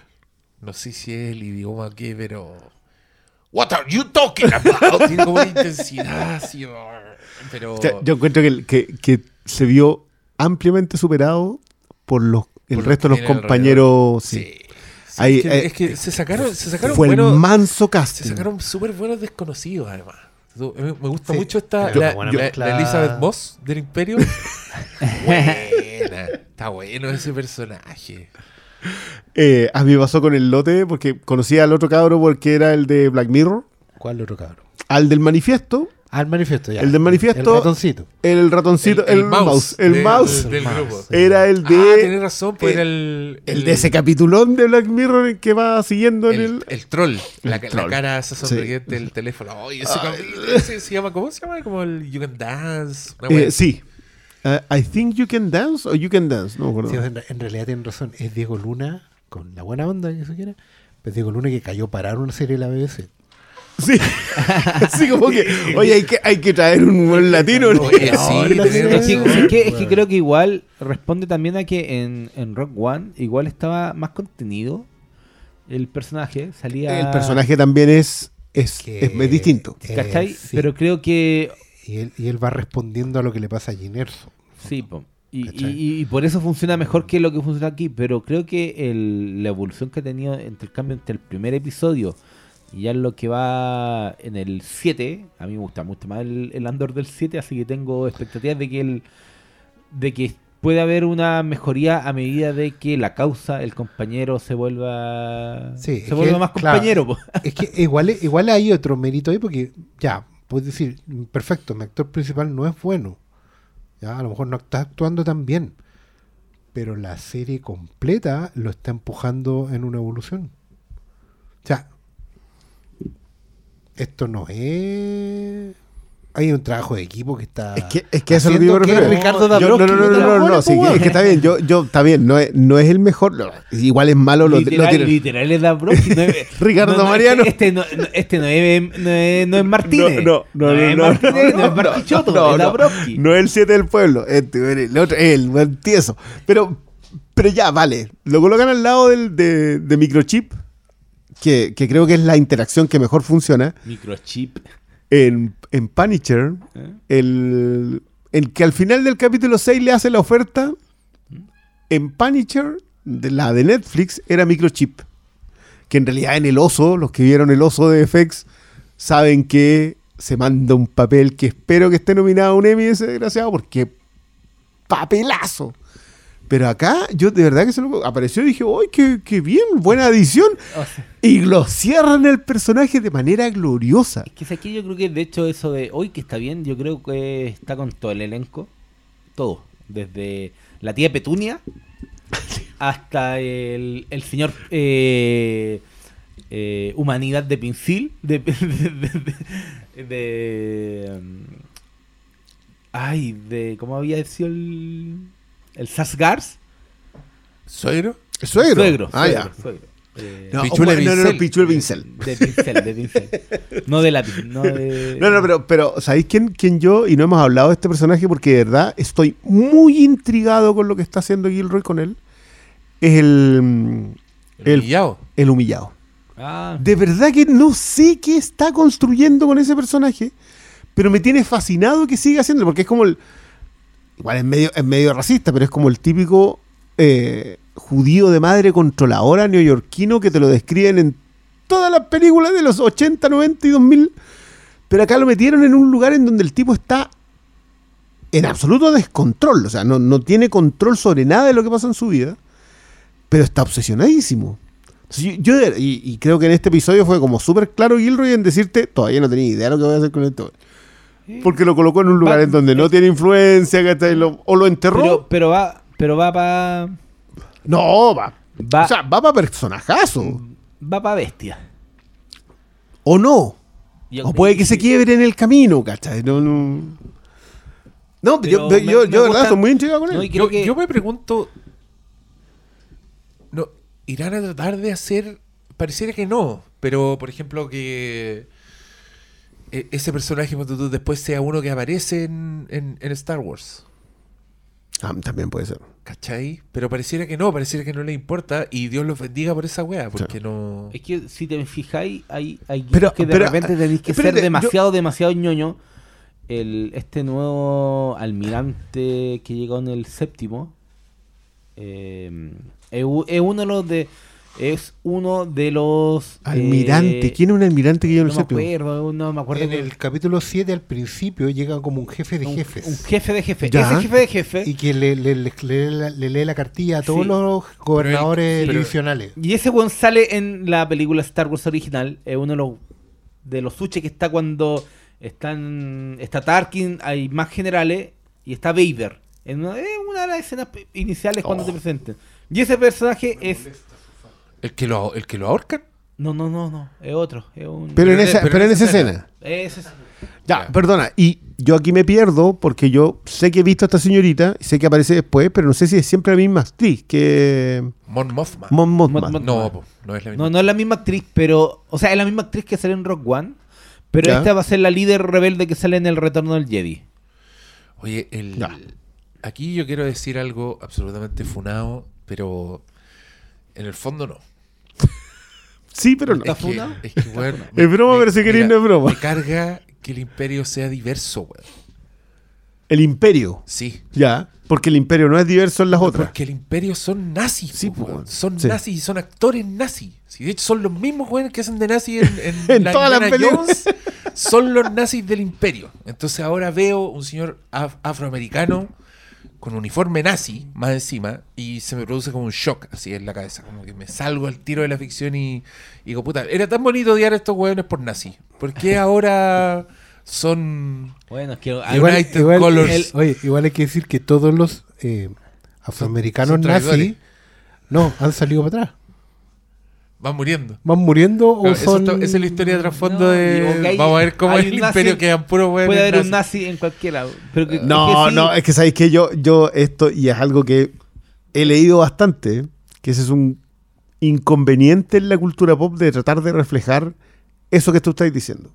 No sé si es el idioma que, pero. What are you talking about? Tiene como una intensidad. Pero. O sea, yo encuentro que, que- que se vio ampliamente superado por los el Por resto de los compañeros. sí. Sí. Sí, Ahí, es, que, eh, es que se sacaron, se sacaron Fue buenos. el manso Se casting. sacaron súper buenos desconocidos, además. Tú- Me gusta Sí, mucho esta. La, buena la- la Elizabeth Moss del Imperio. Buena. Está bueno ese personaje. Eh, a mí me pasó con el lote porque conocía al otro cabro porque era el de Black Mirror, ¿Cuál otro cabrón? al del manifiesto, Ah, el manifiesto, ya. El del manifiesto- El ratoncito. el ratoncito, el, mouse, el de- mouse del grupo. era el Ah, de tenés razón, pues el- era el, el de ese capitulón de Black Mirror que va siguiendo en el, el, troll, la, El la troll. cara esa sonriente del teléfono. Ay, ese, se llama, ¿cómo se llama? Como el You Can Dance. una Eh, sí. Uh, I think you can dance o you can dance, no me acuerdo. Sí, en, en realidad tienen razón. Es Diego Luna, con la buena onda que se quiera. Pero Diego Luna que cayó parar una serie de la BBC. Sí. Así como que, oye, hay que, hay que traer un buen latino. ¿no? Oye, sí. Es que, razón. es que- es que creo que igual responde también a que en, en Rock One igual estaba más contenido el personaje. Salía. El personaje también es, es, Que- es, es distinto. eh, ¿Cachai? sí. Pero creo que. Y, él, y él va respondiendo a lo que le pasa a Gin Erso. Sí, po. Y, ¿Cachai? y- y por eso funciona mejor que lo que funciona aquí. Pero creo que el- la evolución que ha tenido entre el cambio entre el primer episodio y ya lo que va en el 7, a mí me gusta mucho más el, el Andor del 7, así que tengo expectativas de que el de que puede haber una mejoría a medida de que la causa, el compañero se vuelva Sí, se vuelva que, más compañero. Es que igual, igual hay otro mérito ahí porque ya, puedes decir, perfecto, mi actor principal no es bueno. Ya, a lo mejor no está actuando tan bien. Pero la serie completa lo está empujando en una evolución. O sea, esto no es... Hay un trabajo de equipo que está... Es que, es que eso es lo que yo me refiero. Ricardo Yo- Dabrowski no, no, no, no no, no, sí, es que está bien. Yo, yo, está bien, no es, no es el mejor. no, igual es malo lo, lo literal, tiene- literal es Dabrowski, no es- Ricardo no, no, Mariano. Este, este no, este no es, no es, no es Martínez. No, no, no, es no, Martínez, no, no es no, Bartichotto, no, es no. Dabrowski. No es el 7 del pueblo, este, el otro, el buen tieso. Pero, pero ya, vale. Lo colocan al lado del, de, de Microchip, que, que creo que es la interacción que mejor funciona. Microchip. En, en Punisher, ¿eh? el, el que al final del capítulo 6 le hace la oferta, en Punisher, de la de Netflix, era Microchip. Que en realidad en el oso, los que vieron el oso de FX, saben que se manda un papel que espero que esté nominado a un Emmy ese desgraciado, porque papelazo. Pero acá, yo de verdad que se lo apareció y dije, ¡ay, qué, qué bien! Buena. O sea, Y lo cierran el personaje de manera gloriosa. es que aquí yo creo que de hecho eso de hoy que está bien, yo creo que está con todo el elenco. Todo. Desde la tía Petunia hasta el, el señor eh, eh, Humanidad de Pincil. De, de, de- de- de, um, ay, de. ¿Cómo había sido el. El Sasgars? ¿Suegro? ¿El suegro? Suegro. Ah, suegro, ya. suegro. Eh, No, Pichule no, no, no, Vincel. Pichule Vincel. De pincel, de pincel. No de lápiz, no de. No, no, pero, pero ¿sabéis quién, quién yo? Y no hemos hablado de este personaje porque de verdad estoy muy intrigado con lo que está haciendo Gilroy con él. Es el, mm, El, El- humillado. el humillado. Ah, De verdad que no sé qué está construyendo con ese personaje, pero me tiene fascinado que siga haciéndolo, porque es como el. Igual es medio, es medio racista, pero es como el típico eh, judío de madre controladora neoyorquino que te lo describen en todas las películas de los 80, 90 y 2000. Pero acá lo metieron en un lugar en donde el tipo está en absoluto descontrol. O sea, no, no tiene control sobre nada de lo que pasa en su vida, pero está obsesionadísimo. Yo, y creo que en este episodio fue como súper claro Gilroy en decirte, todavía no tenía idea de lo que voy a hacer con esto. Porque lo colocó en un lugar Va- en donde no tiene influencia, ¿cachai? Lo- o lo enterró. pero, pero va, pero va para. no, va. Va, O sea, va para personajazo. va para bestia. O no. Yo- O puede que se quiebre en el camino, ¿cachai? No, no. No, Pero yo, me- yo, me yo de verdad estoy muy intrigado con él. No, Yo, que- yo me pregunto. No, ¿Irán a tratar de hacer.? Pareciera que no, pero por ejemplo que. E- Ese personaje después sea uno que aparece en, en- en Star Wars. Ah, también puede ser. ¿Cachai? Pero pareciera que no, pareciera que no le importa y Dios los bendiga por esa wea, porque no... Es que si te fijáis, hay, hay Pero- que de pero, repente tenéis que espérate, ser demasiado, demasiado ñoño. El, este nuevo almirante que llegó en el séptimo eh, es uno de los de es uno de los Almirante. eh, ¿Quién es un almirante que yo no, no sé? me acuerdo, no me acuerdo En que- el capítulo 7 al principio llega como un jefe de un, jefes. un jefe de jefe Ya. ese jefe de jefe y que le, le- le- le- le- le lee la cartilla a todos Sí. los gobernadores Pero- divisionales. Y ese weón sale en la película Star Wars original. Es uno de los, de los suches que está cuando están está Tarkin, hay más generales, y está Vader. En una, es una de las escenas iniciales cuando te presenten. Y ese personaje es. ¿El que lo, el que lo ahorcan? No, no, no, no. Es otro. Es un. Pero en esa, pero pero en esa esa escena. Es- Ya, Ya. perdona. Y yo aquí me pierdo porque yo sé que he visto a esta señorita, y sé que aparece después, pero no sé si es siempre la misma actriz que Mon Mothma. Mon Mothma. Mon- Mon- no, po, no es la misma. No, no es la misma actriz, pero. O sea, es la misma actriz que sale en Rock One. Pero Ya. esta va a ser la líder rebelde que sale en El Retorno del Jedi. Oye, el, Ya. aquí yo quiero decir algo absolutamente funado, pero en el fondo no. Sí, pero no. ¿Está Es que, funado? es que, weón, Es broma, pero si queréis no es broma. Me carga que el imperio sea diverso, weón. El imperio. Sí. Ya. Porque el imperio no es diverso en las otras. Porque el imperio son nazis. Sí, po, po, weón. Son sí. nazis y son actores nazis. Si de hecho son los mismos jóvenes que hacen de nazis en, en, En la todas las películas. Son los nazis del imperio. Entonces ahora veo un señor af- afroamericano con uniforme nazi más encima y se me produce como un shock así en la cabeza. Como que me salgo al tiro de la ficción y, y digo, puta, era tan bonito odiar a estos hueones por nazis. ¿Por qué ahora son Bueno, es que Igual, igual- Colors. el- oye, igual hay que decir que todos los eh, afroamericanos nazis no han salido para atrás. Van muriendo? ¿Van muriendo o Claro, son.? está- esa es la historia de trasfondo No, de. que Vamos a ver cómo es el nazi- imperio quedan puros hueones puede haber un nazi en cualquier lado. Pero que- No, que sí- no, es que sabéis que yo, yo esto, y es algo que he leído bastante, que ese es un inconveniente en la cultura pop de tratar de reflejar eso que tú estás diciendo,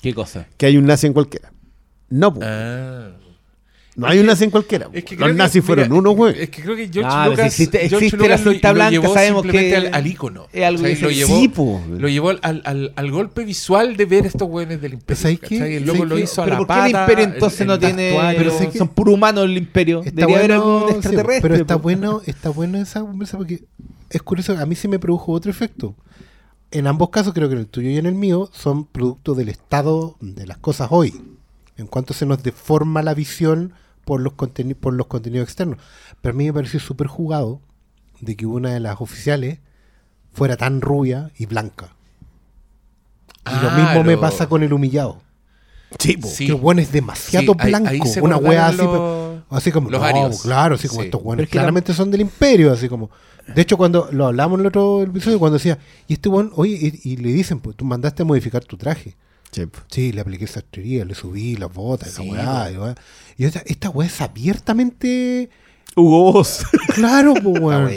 ¿Qué cosa? que hay un nazi en cualquiera. No, po, Ah. No hay un nazi en cualquiera. Es que Los que- nazis fueron mira, uno, güey. Es que creo que George Lucas. si existe- George existe la Lucas lo- cinta lo blanca, llevó sabemos simplemente que al, al ícono. es algo que lo se- llevó, Sí, po. lo llevó al, al, al- al golpe visual de ver estos hueones del imperio. ¿Sabes qué? El loco ¿Sabes lo qué? hizo a la ¿por qué pata. el imperio en- entonces en no tiene. Pero que- son puro humanos el imperio. Está Debería haber algún sí, extraterrestre. pero está bueno, está bueno esa conversa porque es curioso, a mí se me produjo otro efecto. En ambos casos, creo que en el tuyo y en el mío, son producto del estado de las cosas hoy. En cuanto se nos deforma la visión por los, conteni- por los contenidos externos. Pero a mí me pareció súper jugado de que una de las oficiales fuera tan rubia y blanca. Y lo mismo me pasa con el humillado. Sí. Sí. Que el weón es demasiado Sí, blanco. ahí una wea así. los- Así como, los no, arios. claro, así como Sí. estos buenos es que la- claramente son del imperio, así como. De hecho, cuando lo hablamos en el otro episodio, cuando decía, y este buen, oye, y, y le dicen, pues tú mandaste a modificar tu traje. Sí, le apliqué sastrería, le subí las botas, Sí, la weá, y. Y esta, esta weá es abiertamente Hugo Boss. claro, pues weón.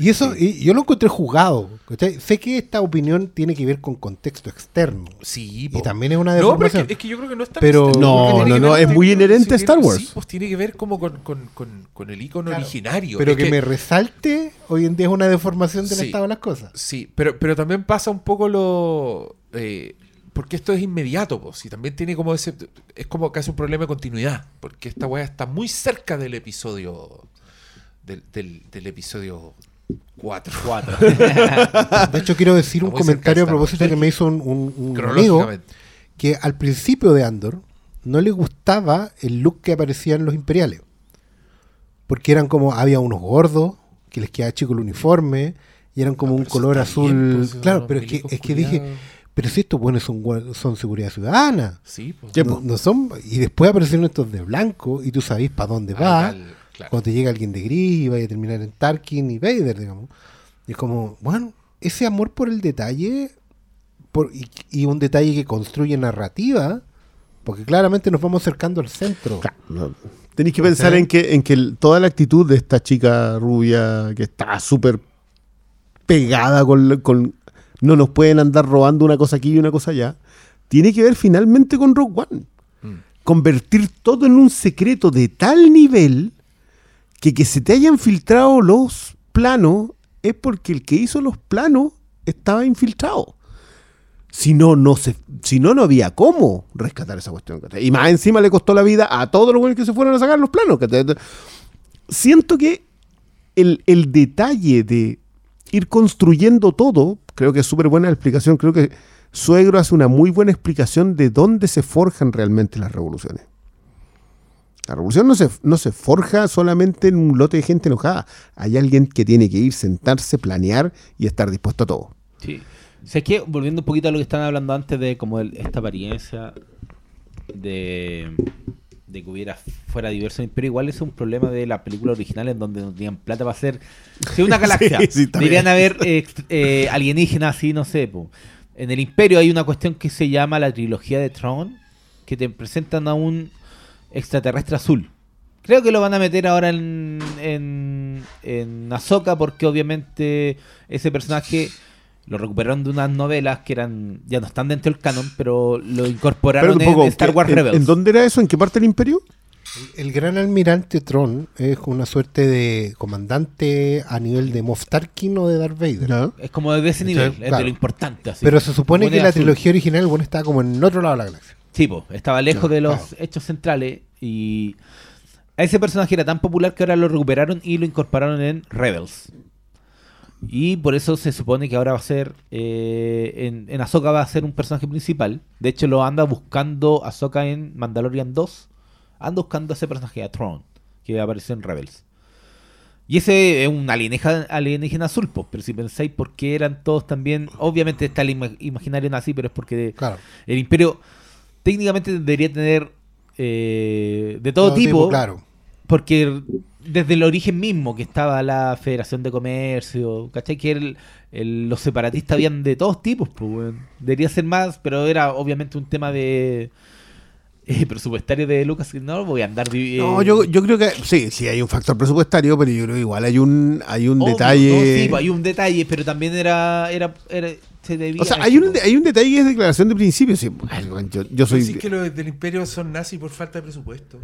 Y eso, y yo lo encontré jugado. ¿cachai? Sé que esta opinión tiene que ver con contexto externo. Sí, Y po. también es una No, pero es deformación. que, es que yo creo que no está Pero- No, no, no, es muy inherente a Star Wars. Sí, pues tiene que ver como con, con, con, con el icono Claro. originario. Pero Es que, me resalte, hoy en día es una deformación del Sí. estado de las cosas. Sí, pero, pero también pasa un poco lo... eh, porque esto es inmediato, pues, y también tiene como ese... Es como casi un problema de continuidad, porque esta weá está muy cerca del episodio... Del, del, del episodio 4. Cuatro. De hecho, quiero decir un Está comentario a propósito que me hizo un, un- un amigo que al principio de Andor no le gustaba el look que aparecía en los imperiales. Porque eran como, había unos gordos que les quedaba chico el uniforme y eran como un color azul. bien, pues, claro, pero es que, es que dije. Pero si estos buenos son, son seguridad ciudadana. Sí, pues. Sí, No, son, y después aparecieron estos de blanco y tú sabes para dónde va. Ah, tal, claro. Cuando te llega alguien de gris y vaya a terminar en Tarkin y Vader, digamos. Y es como, bueno, ese amor por el detalle por, y, y un detalle que construye narrativa, porque claramente nos vamos acercando al centro. No. Tenéis que pensar en que, en que el- toda la actitud de esta chica rubia que está súper pegada con, con- No nos pueden andar robando una cosa aquí y una cosa allá. Tiene que ver finalmente con Rogue One. Mm. Convertir todo en un secreto de tal nivel que que se te hayan filtrado los planos es porque el que hizo los planos estaba infiltrado. Si no, no, se, si no, no había cómo rescatar esa cuestión. Y más encima le costó la vida a todos los que se fueron a sacar los planos. Siento que el, el detalle de ir construyendo todo, creo que es súper buena la explicación. Creo que Suegro hace una muy buena explicación de dónde se forjan realmente las revoluciones. La revolución no se, no se forja solamente en un lote de gente enojada. Hay alguien que tiene que ir, sentarse, planear y estar dispuesto a todo. Sí. Sé que, volviendo un poquito a lo que estaban hablando antes de como esta apariencia de, de que hubiera fuera diverso imperio, igual es un problema de la película original en donde no tenían plata para hacer si una galaxia. Sí, sí, está Deberían haber eh, eh, alienígenas así, no sé. po. En el imperio hay una cuestión que se llama la trilogía de Tron, que te presentan a un extraterrestre azul. Creo que lo van a meter ahora en, en, en Ahsoka porque obviamente ese personaje lo recuperaron de unas novelas que eran ya no están dentro del canon, pero lo incorporaron poco, en Star Wars ¿en- Rebels. ¿En dónde era eso? ¿En qué parte del imperio? El gran almirante Tron es una suerte de comandante a nivel de Moff Tarkin o de Darth Vader. Es como de ese nivel, es claro. de lo importante. así. Pero se supone Pone que la azul. trilogía original, bueno, estaba como en otro lado de la galaxia. Sí, po, estaba lejos de los claro. hechos centrales y a ese personaje era tan popular que ahora lo recuperaron y lo incorporaron en Rebels. Y por eso se supone que ahora va a ser. eh, en, en Ahsoka va a ser un personaje principal. De hecho, lo anda buscando Ahsoka en Mandalorian 2. Anda buscando a ese personaje, a Throne, que apareció en Rebels. Y ese es un alienígena, alienígena azul, pues, pero si pensáis por qué eran todos también. Obviamente está el ima- imaginario nazi, pero es porque Claro. el imperio técnicamente debería tener eh, de todo, tipo, Claro. porque desde el origen mismo que estaba la Federación de Comercio, ¿cachai? Que el- el- los separatistas habían de todos tipos, pues, weón. Debería ser más, pero era obviamente un tema de eh, presupuestario de Lucas, que no voy a andar... divi- No, eh, yo, yo creo que sí, sí hay un factor presupuestario, pero yo creo que igual hay un, hay un obvio, detalle. no, sí, pues, hay un detalle, pero también era... era, era se debía O sea, hay un, pues. hay un detalle que es declaración de principio. Sí, bueno, yo, yo soy. Decís que los del imperio son nazis por falta de presupuesto.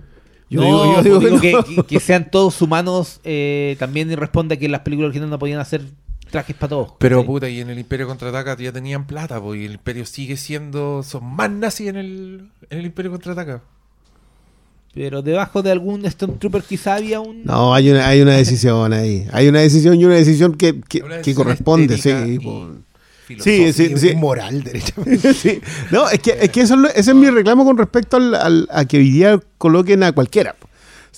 Yo no, digo- yo digo digo que no. que, que- que sean todos humanos eh, también responde a que las películas originales no podían hacer trajes para todos. Pero puta, y en el Imperio Contraataca ya tenían plata, pues, y el Imperio sigue siendo. Son más nazis en el, en el Imperio Contraataca. Pero debajo de algún Stormtrooper quizá había un... No, hay una, hay una decisión ahí. Hay una decisión y una decisión que, que, Una que decisión corresponde, sí. y po. Sí, sí. y moral, derechamente. Sí. No, es que, es que eso ese es mi reclamo con respecto al, al- a que hoy día coloquen a cualquiera.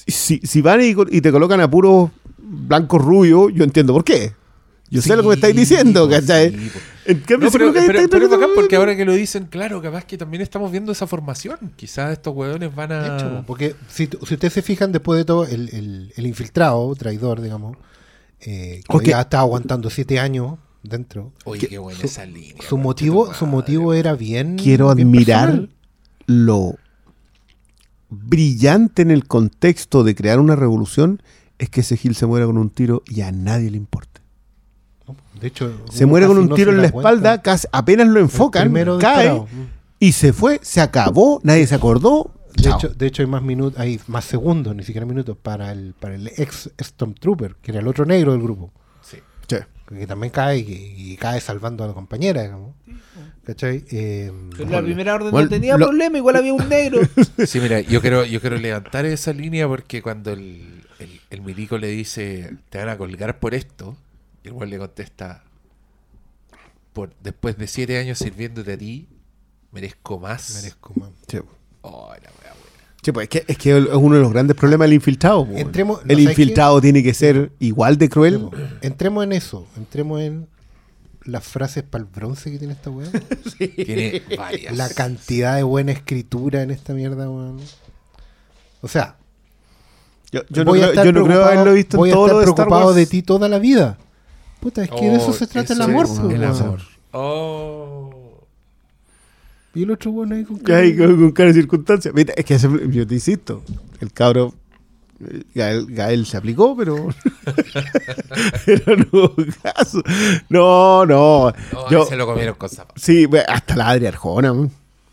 Si, si van y, te colocan a puros blancos rubios, yo entiendo por qué. Yo sé lo que me estáis Sí, diciendo, pues, ¿cachai? sí, pues. En cambio, No, pero, colocáis pero- pero bacán porque ahora que lo dicen, claro, capaz que también estamos viendo esa formación. Quizás estos hueones van a. De hecho, porque si, si ustedes se fijan, después de todo, el, el- el infiltrado, traidor, digamos, eh, que Porque- ya estaba aguantando siete años dentro, Oye, qué buena su- esa línea. su motivo, su motivo era bien. quiero bien admirar personal. lo brillante en el contexto de crear una revolución es que ese Gil se muera con un tiro y a nadie le importa. De hecho, Se muere con un tiro en la cuenta. espalda, casi- apenas lo enfocan, cae disparado. y se fue, se acabó, nadie se acordó. De chao. hecho, de hecho, hay más minutos, hay más segundos, ni siquiera minutos, para el, para el ex Stormtrooper, que era el otro negro del grupo. Que también cae y, y cae salvando a la compañera, digamos. ¿Cachai? Eh, Pero la primera orden Bueno, no tenía lo- problema, igual había un negro. Sí, mira, yo quiero, yo quiero levantar esa línea porque cuando el, el, el milico le dice, te van a colgar por esto, y el güey le contesta, por, después de siete años sirviéndote a ti, merezco más. merezco más. Sí. Oh, la. Sí, pues, es, que, es que es uno de los grandes problemas del infiltrado. po. Entremos- ¿no el infiltrado tiene que ser igual de cruel. Entremos en eso, entremos en las frases para el bronce que tiene esta weá. Tiene varias. La cantidad de buena escritura en esta mierda, weón. O sea, Yo, yo no a estar yo no creo haberlo visto voy en a todo estar lo de Star preocupado Wars. de ti toda la vida. Puta, es que de eso Oh, se trata el amor, es pues, El amor. Oh. Y el otro weón ahí con hay con, con cara de circunstancia. Mira, Es que ese- yo te insisto, el cabro Gael, Gael se aplicó, pero. pero no hubo caso. No, no. No, yo, se lo comieron con zapatos. sí, bueno, hasta la Adria Arjona. man.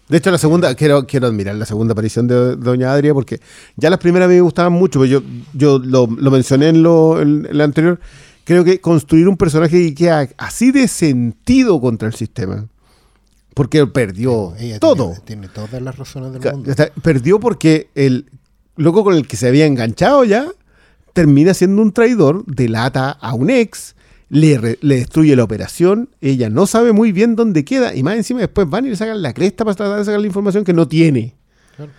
De hecho, la segunda, quiero, quiero admirar la segunda aparición de Doña Adria, porque ya las primeras a mí me gustaban mucho, pero yo, yo lo, lo mencioné en lo, en, en la anterior. Creo que construir un personaje que queda así de sentido contra el sistema. Porque perdió Ella todo. Tiene, tiene todas las razones del mundo. perdió porque el loco con el que se había enganchado ya termina siendo un traidor, delata a un ex, le, re- le destruye la operación, ella no sabe muy bien dónde queda y más encima después van y le sacan la cresta para tratar de sacar la información que no tiene. Claro.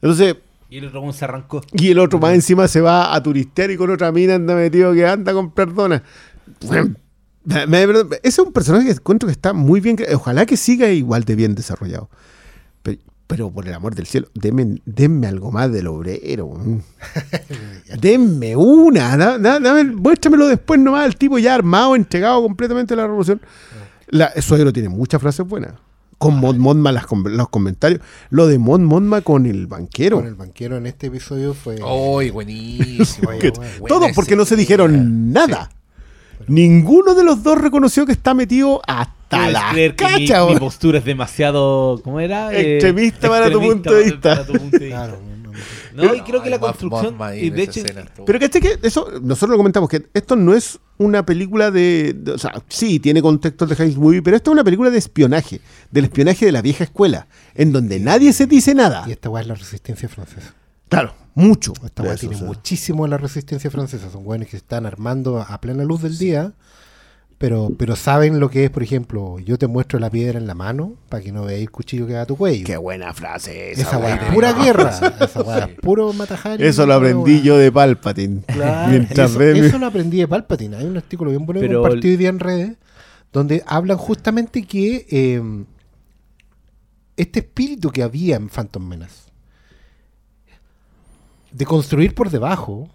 Entonces, Y el otro se arrancó. y el otro más encima se va a turistear y con otra mina anda metido que anda a comprar ese es un personaje que encuentro que está muy bien. Ojalá que siga igual de bien desarrollado. Pero, pero por el amor del cielo, denme, denme algo más del obrero. denme una. da- da- dame- muéstramelo después nomás. El tipo ya armado, entregado completamente a la revolución. La, el suegro tiene muchas frases buenas. Con Mon Monma las los comentarios. Lo de Mon Monma con el banquero. Con el banquero en este episodio fue. ¡Ay, buenísimo! Todo porque no se dijeron nada. Ninguno de los dos reconoció que está metido hasta la creer que mi- cacha. postura es demasiado. ¿Cómo era? Eh, Extremista para tu punto de vista. para tu punto de vista. Claro, no, y creo que la construcción. Y de hecho, escena Pero caché que eso, nosotros lo comentamos, que esto no es una película de, de- O sea, sí, tiene contextos de Heist Movie, pero esto es una película de espionaje, del espionaje de la vieja escuela, en donde nadie se dice nada. Y esta weá es la resistencia francesa. Claro. Mucho. Esta weá eso, tiene o sea. muchísimo de la resistencia francesa. Son weones que se están armando a plena luz del día, pero, pero saben lo que es, por ejemplo, yo te muestro la piedra en la mano para que no veáis el cuchillo que va a tu cuello. Qué buena frase esa, esa weá es pura guerra. Esa weá es puro matajar. Eso lo aprendí yo de Palpatine. Mientras eso, lo aprendí de Palpatine. Hay un artículo bien bueno que Pero compartí hoy día en redes donde hablan justamente que eh, este espíritu que había en Phantom Menace de construir por debajo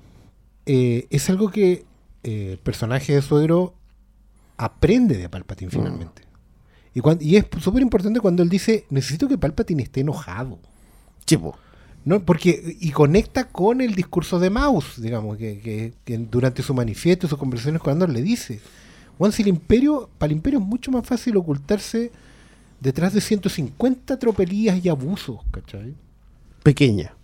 eh, es algo que eh, el personaje de suegro aprende de Palpatine finalmente. Y, cuan- y es súper importante cuando él dice, necesito que Palpatine esté enojado. Chipo. No, porque, y conecta con el discurso de Maus, digamos, que, que- que durante su manifiesto y sus conversaciones con Andor le dice, Juan, si el imperio, para el imperio es mucho más fácil ocultarse detrás de 150 tropelías y abusos, ¿cachai? Pequeña.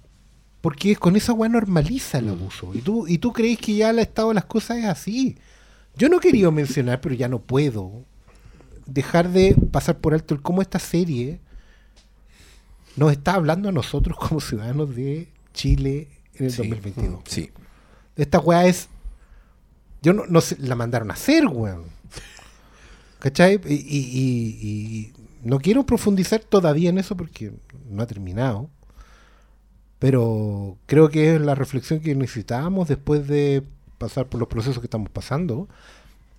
Porque con esa weá normaliza el abuso. Y tú, y tú crees que ya el estado de las cosas es así. Yo no quería mencionar, pero ya no puedo, dejar de pasar por alto el cómo esta serie nos está hablando a nosotros como ciudadanos de Chile en el Sí. 2022. Sí. Esta weá es. Yo no, no sé, la mandaron a hacer, weón. ¿Cachai? Y, y- y- y no quiero profundizar todavía en eso porque no ha terminado. Pero creo que es la reflexión que necesitábamos después de pasar por los procesos que estamos pasando.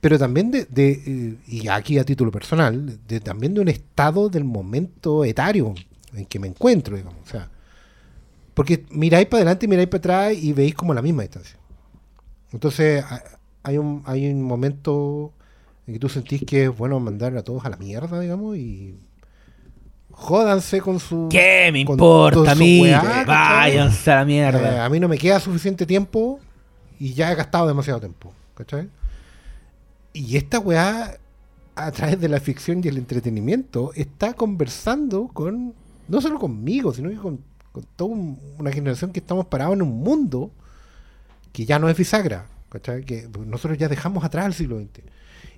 Pero también de, de, eh, y aquí a título personal, de, también de un estado del momento etario en que me encuentro, digamos. O sea, porque miráis para adelante, miráis para atrás y veis como la misma distancia. Entonces, ha- hay un, hay un momento en que tú sentís que es bueno mandar a todos a la mierda, digamos, y jódanse con su... ¿Qué me con importa a mí? Váyanse a la Eh, mierda. a mí no me queda suficiente tiempo y ya he gastado demasiado tiempo, ¿cachai? Y esta weá, a través de la ficción y el entretenimiento, está conversando con, no solo conmigo, sino que con, con toda un- una generación que estamos parados en un mundo que ya no es bisagra, ¿cachai? Que nosotros ya dejamos atrás el siglo XX.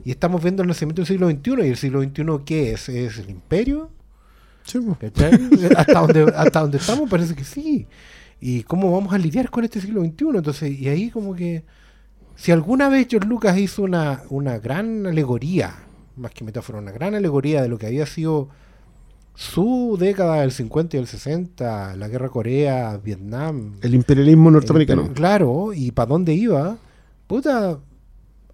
Y estamos viendo el nacimiento del siglo XXI. ¿Y el siglo XXI qué es? ¿Es el imperio? Hasta, donde, hasta donde estamos parece que sí. ¿Y cómo vamos a lidiar con este siglo XXI? Entonces, y ahí como que, si alguna vez George Lucas hizo una, una gran alegoría, más que metáfora, una gran alegoría de lo que había sido su década del 50 y del 60, la guerra Corea, Vietnam, El imperialismo norteamericano. el- claro, y para dónde iba, puta,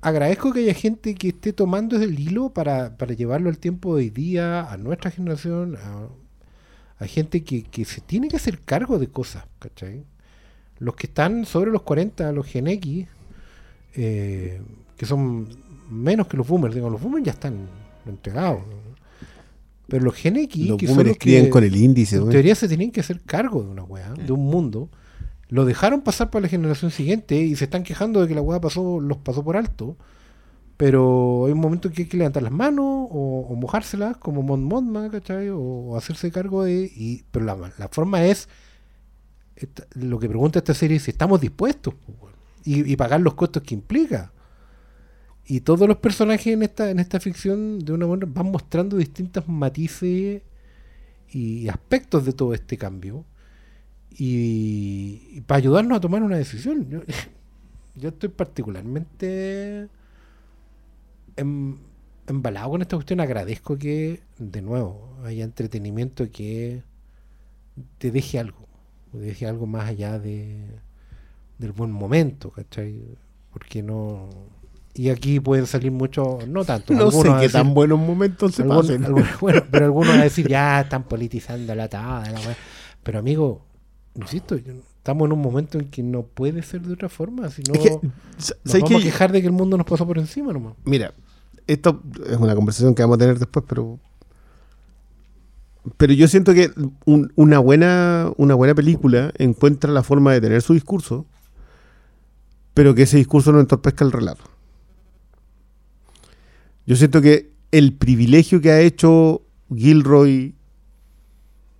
agradezco que haya gente que esté tomando el hilo para, para llevarlo al tiempo de hoy día, a nuestra generación, a, a gente que, que se tiene que hacer cargo de cosas, ¿cachai? Los que están sobre los 40, los Gen X, eh, que son menos que los boomers, digo, los boomers ya están entregados. ¿no? Pero los Gen X, Los que son boomers los escriben que- con el índice. en teoría se tenían que hacer cargo de una weá, de un mundo. Lo dejaron pasar para la generación siguiente y se están quejando de que la weá pasó, los pasó por alto. Pero hay un momento en que hay que levantar las manos o, mojárselas como Mon Mothma, ¿cachai? O, o hacerse cargo de... Y, pero la, la forma es... lo que pregunta esta serie es si estamos dispuestos y, y pagar los costos que implica. Y todos los personajes en esta, en esta ficción de una manera van mostrando distintos matices y aspectos de todo este cambio y, y para ayudarnos a tomar una decisión. Yo, yo estoy particularmente em- embalado con esta cuestión. Agradezco que, de nuevo, haya entretenimiento que te deje algo, te deje algo más allá de, del buen momento, ¿cachai? Porque no. Y aquí pueden salir muchos, no tanto. No sé algunos a qué tan buenos momentos se pasen. bueno, pero algunos van a decir, ya están politizando la tabla. la weá". Pero amigo, insisto, estamos en un momento en que no puede ser de otra forma. Si no, Es que, nos ¿sabes vamos a quejar de que el mundo nos pasó por encima nomás. Mira, esto es una conversación que vamos a tener después, pero. Pero yo siento que un- una, buena, una buena película encuentra la forma de tener su discurso, pero que ese discurso no entorpezca el relato. Yo siento que el privilegio que ha hecho Gilroy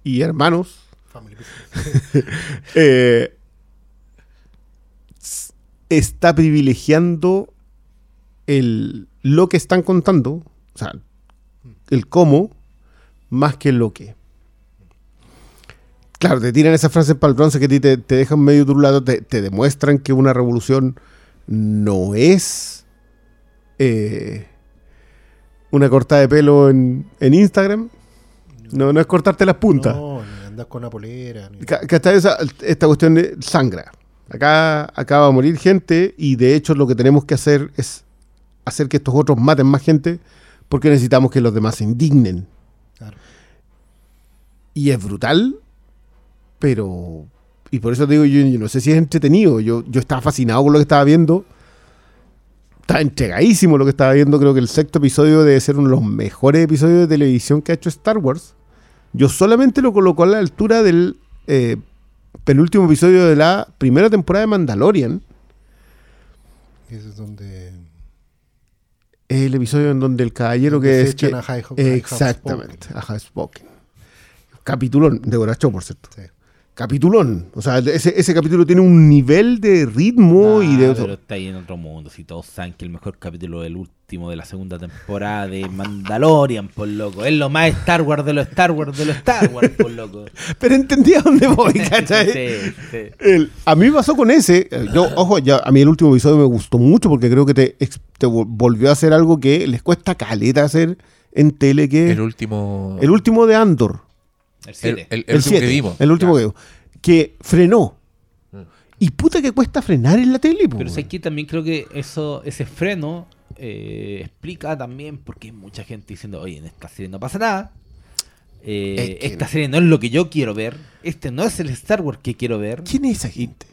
y hermanos eh, s- está privilegiando el, lo que están contando, o sea, el cómo, más que lo que. claro, te tiran esas frases para el bronce que te, te dejan medio turulado, te, te demuestran que una revolución no es eh, una cortada de pelo en, en Instagram. No, no es cortarte las puntas. No, ni andar con una polera. ¿Cachai? Esa- esta cuestión de sangra. Acá, acá va a morir gente y de hecho lo que tenemos que hacer es hacer que estos otros maten más gente porque necesitamos que los demás se indignen. Claro. Y es brutal, pero... Y por eso te digo, yo, yo no sé si es entretenido. Yo, yo estaba fascinado con lo que estaba viendo. Estaba entregadísimo lo que estaba viendo. Creo que el sexto episodio debe ser uno de los mejores episodios de televisión que ha hecho Star Wars. Yo solamente lo coloco a la altura del eh, penúltimo episodio de la primera temporada de Mandalorian. Ese es donde. El episodio en donde el caballero donde que se es... echan que- a High High exactamente, a High Spoken. Capitulón, de Goracho, por cierto. Sí. Capitulón. O sea, ese, ese capítulo tiene un nivel de ritmo y de... Pero está ahí en otro mundo. Si todos saben que el mejor capítulo del último de la segunda temporada de Mandalorian, por loco. Es lo más Star Wars de los Star Wars de los Star Wars, por loco. Pero entendí a dónde voy, ¿cachai? Sí, sí. El- a mí me pasó con ese. Yo, ojo, ya, a mí el último episodio me gustó mucho porque creo que te, ex- te vol- volvió a hacer algo que les cuesta caleta hacer en tele, que El último. el último de Andor. El El, 7. el- el El último que 7. vimos. El último Ya. que vimos. Que frenó. Mm. Y puta que cuesta frenar en la tele, Pero sé que también creo que eso, ese freno eh, explica también por qué hay mucha gente diciendo, oye, en esta serie no pasa nada. Eh, Es que- esta serie no es lo que yo quiero ver. Este no es el Star Wars que quiero ver. ¿Quién es esa gente?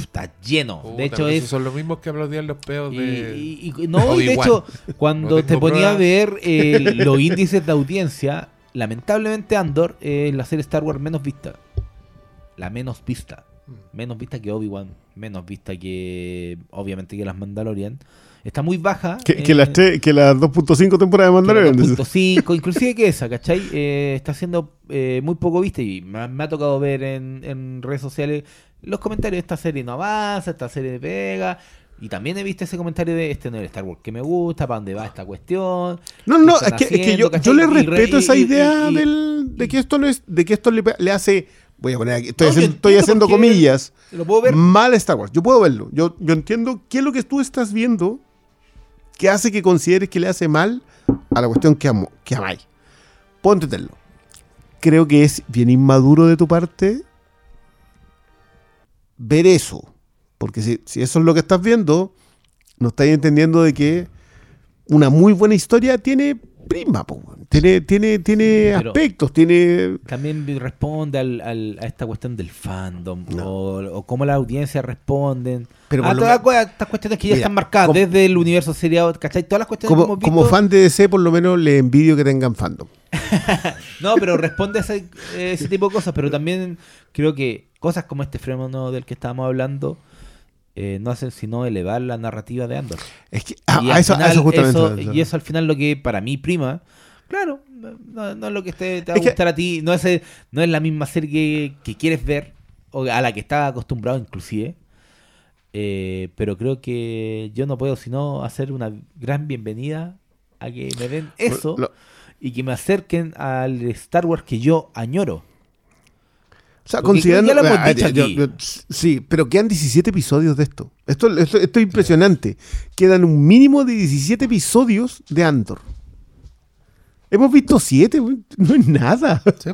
Está lleno. Puta, de hecho, es son los mismos que aplaudían los peos de. y- y- no, y de hecho, cuando No te ponía a ver eh, los índices de audiencia, lamentablemente Andor es la serie Star Wars menos vista. La menos vista. Menos vista que Obi-Wan. Menos vista que, obviamente, que las Mandalorian. Está muy baja. Que, que eh, las, que las 2.5 temporadas de que Mandalorian. 2.5, inclusive que esa, ¿cachai? Eh, está siendo eh, muy poco vista y me, ha- me ha tocado ver en, en redes sociales los comentarios de esta serie no avanza, esta serie de pega. Y también he visto ese comentario de este no es el Star Wars que me gusta, para dónde va esta cuestión. No, ¿Qué no, es que, es que yo, yo le Y respeto esa y- idea y- del, de que esto no es, de que esto le, le hace, voy a poner aquí, estoy, No, haciendo, estoy haciendo comillas, Lo puedo ver. mal a Star Wars. Yo puedo verlo. Yo, yo entiendo qué es lo que tú estás viendo que hace que consideres que le hace mal a la cuestión que, amo, que amáis. Puedo entenderlo. Creo que es bien inmaduro de tu parte ver eso. Porque si, si eso es lo que estás viendo, no estás entendiendo de que una muy buena historia tiene prima, tiene, tiene, tiene Pero- aspectos, tiene... También responde al, al- a esta cuestión del fandom No. o, o cómo las audiencias responden. Pero a lo todas estas cuestiones que ya Mira, están marcadas como- desde el universo seriado, ¿cachai? Todas las cuestiones que Como, hemos visto. como fan de DC, por lo menos le envidio que tengan fandom. No, pero responde a ese, ese tipo de cosas, pero también creo que cosas como este fenómeno del que estábamos hablando eh, no hacen sino elevar la narrativa de Andor. Es que Y a al eso, a final eso justamente. eso- y eso al final lo que para mí prima, claro, no, no es lo que te, te va Es a que- gustar a ti, no es, el- no es la misma serie que, que quieres ver, o a la que estás acostumbrado inclusive. eh, pero creo que yo no puedo sino hacer una gran bienvenida a que me den eso Lo- y que me acerquen al Star Wars que yo añoro. O sea, considerando. ya lo hemos ah, dicho yo- aquí. yo- sí, pero quedan 17 episodios de esto. Esto, esto, esto es impresionante. Quedan un mínimo de 17 episodios de Andor. Hemos visto 7, no es nada. Sí.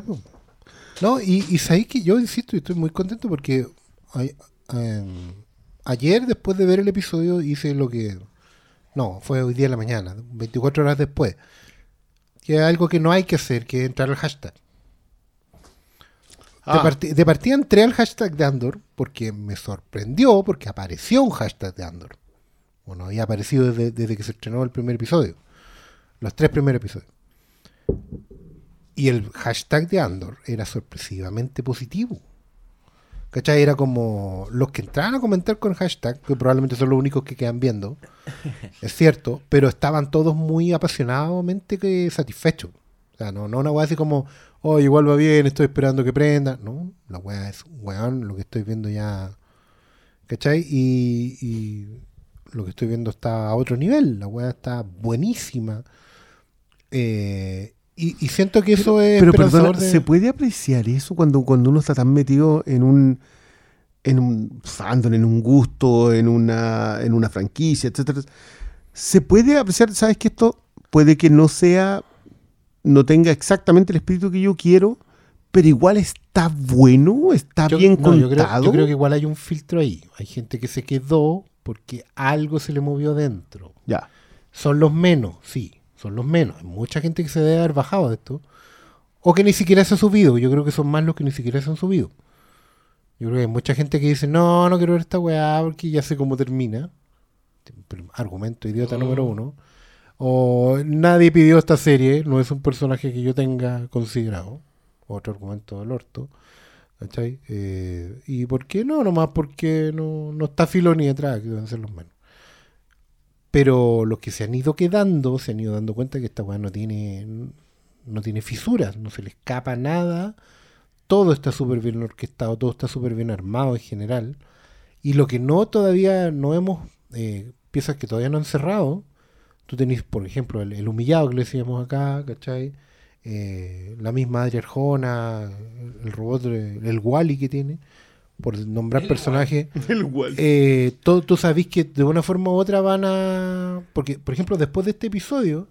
No, y, y sabéis que yo insisto y estoy muy contento porque em, ayer, después de ver el episodio, hice lo que. No, fue hoy día en la mañana, 24 horas después. Que es algo que no hay que hacer, que es entrar al hashtag. De, Ah. de partida entré al hashtag de Andor porque me sorprendió, porque apareció un hashtag de Andor. Bueno, había aparecido desde, desde que se estrenó el primer episodio. Los tres primeros episodios. Y el hashtag de Andor era sorpresivamente positivo. ¿Cachai? Era como los que entraban a comentar con hashtag, que probablemente son los únicos que quedan viendo, es cierto, pero estaban todos muy apasionadamente satisfechos. O sea, no, no una weá así como, oh, igual va bien, estoy esperando que prenda. No, la weá es, weón, lo que estoy viendo ya. ¿Cachai? Y, y lo que estoy viendo está a otro nivel. La weá está buenísima. Eh, Y, y siento que eso es Pero perdona, de- ¿se puede apreciar eso cuando, cuando uno está tan metido en un en un fandom, en un gusto, en una, en una franquicia, etcétera? ¿Se puede apreciar, sabes que esto puede que no sea, no tenga exactamente el espíritu que yo quiero, pero igual está bueno, está Yo- bien no, yo creo- contado? Yo creo, que igual hay un filtro ahí. Hay gente que se quedó porque algo se le movió dentro. Ya. Son los menos, sí, son los menos. Hay mucha gente que se debe haber bajado de esto. O que ni siquiera se ha subido. Yo creo que son más los que ni siquiera se han subido. Yo creo que hay mucha gente que dice, no, no quiero ver esta weá porque ya sé cómo termina. Argumento idiota número uno. O nadie pidió esta serie, no es un personaje que yo tenga considerado. Otro argumento del orto. ¿Cachai? Eh, ¿Y por qué no? Nomás porque no, no está Filoni detrás, que deben ser los menos. Pero los que se han ido quedando, se han ido dando cuenta que esta weá no tiene, no tiene fisuras, no se le escapa nada. Todo está súper bien orquestado, todo está súper bien armado en general. Y lo que no todavía no hemos, eh, piezas que todavía no han cerrado, tú tenés, por ejemplo, el, el humillado que le decíamos acá, ¿cachai? Eh, la misma Adria Arjona, el robot, el Wally que tiene, por nombrar personajes. Eh, todo- tú sabés que de una forma u otra van a. Porque, por ejemplo, después de este episodio,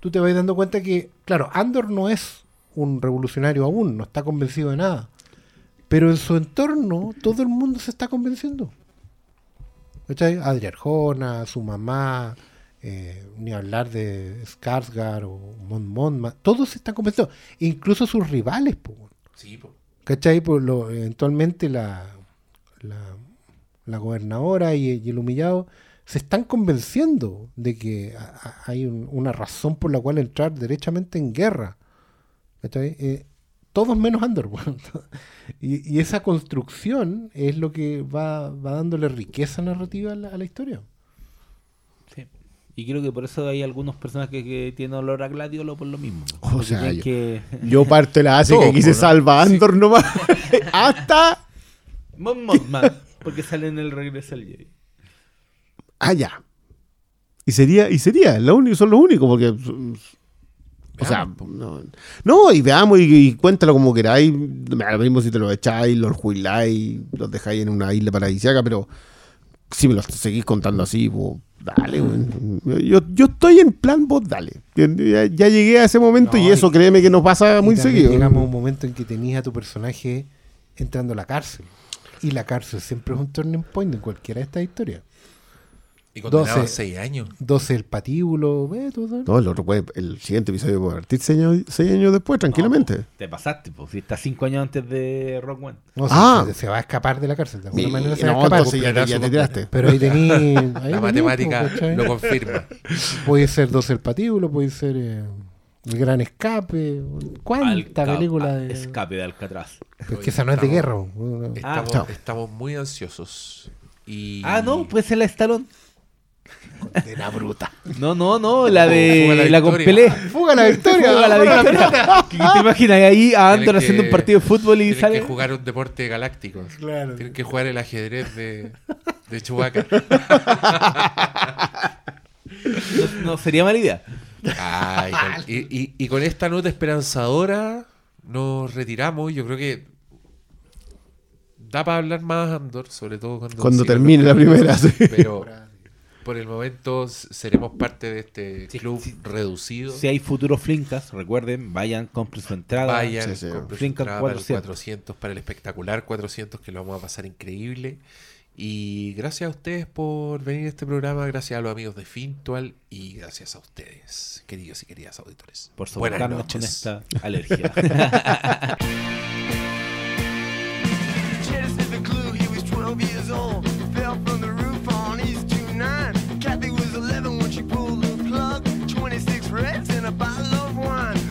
tú te vas dando cuenta que, claro, Andor no es un revolucionario aún, no está convencido de nada. Pero en su entorno, todo el mundo se está convenciendo. ¿Cachai? Adria Arjona, su mamá, eh, ni hablar de Skarsgård o Mon Mothma, todos se están convenciendo. Incluso sus rivales, po. Sí, po. ¿Cachai? Por lo, eventualmente la, la, la gobernadora y, y el humillado se están convenciendo de que a- a- hay un- una razón por la cual entrar derechamente en guerra. ¿Cachai? Eh, todos menos Andor. weón. y, y esa construcción es lo que va, va dándole riqueza narrativa a la, a la historia. Y creo que por eso hay algunos personajes que tienen olor a gladiolo por lo mismo. O sea, yo- que... Yo parto la Todo, que aquí se ¿no? salva Andor nomás. Hasta. Mon Mothma, porque sale en el regreso al Jedi. Ah, ya. Y sería, y sería, lo único, son los únicos, porque. O sea, no, no, y veamos y, y cuéntalo como queráis. Me mismo si te lo echáis, los jubiláis, los dejáis en una isla paradisíaca, pero si me los seguís contando así, vos, dale, yo, yo estoy en plan, vos dale. Ya, ya llegué a ese momento No, y eso, y- créeme que nos pasa muy seguido. Llegamos a un momento en que tenías a tu personaje entrando a la cárcel. Y la cárcel siempre es un turning point en cualquiera de estas historias. Y condenado a 12. 6 años. 12 el patíbulo, ve, todo. No, el otro puede, el siguiente episodio puede partir seis años, seis años después, tranquilamente. No, te pasaste, pues. Si está cinco años antes de Rock One. No, se- Ah. se, se va a escapar de la cárcel. De alguna Y- manera se no, va a escapar. entonces ya, te- ya te tiraste. Pero ahí tení. ahí La matemática ¿cachai? lo confirma. Puede ser 12 el patíbulo, puede ser eh, El Gran Escape. ¿Cuánta Alca- película a- de.? Escape de Alcatraz. Es que esa no es de guerra. Estamos, chao. estamos muy ansiosos. Y... Ah, no, puede ser la de Stallone. De la bruta. No, no, no, la Fuga de la la, con victoria. Pelé. ¡Fuga la victoria! Fuga la victoria. ¿Qué ¿Te imaginas ahí a Andor haciendo un partido de fútbol y Tienen sale? que jugar un deporte galáctico. Claro. Tienen que jugar el ajedrez de, de Chewbacca. No, no, sería mala idea. Ay, con- y, y- y con esta nota esperanzadora nos retiramos. Yo creo que da para hablar más Andor, sobre todo cuando, Cuando termine la primera, sí. Pero por el momento seremos parte de este Sí, club sí. reducido. Si hay futuros flinkas, recuerden, vayan, compren su entrada. Vayan, Sí, sí. compren su entrada para el 400. 400, para el espectacular 400, que lo vamos a pasar increíble. Y gracias a ustedes por venir a este programa, gracias a los amigos de Fintual y gracias a ustedes, queridos y queridas auditores. Por Buenas soportarnos con esta alergia. cigarettes and a bottle of wine.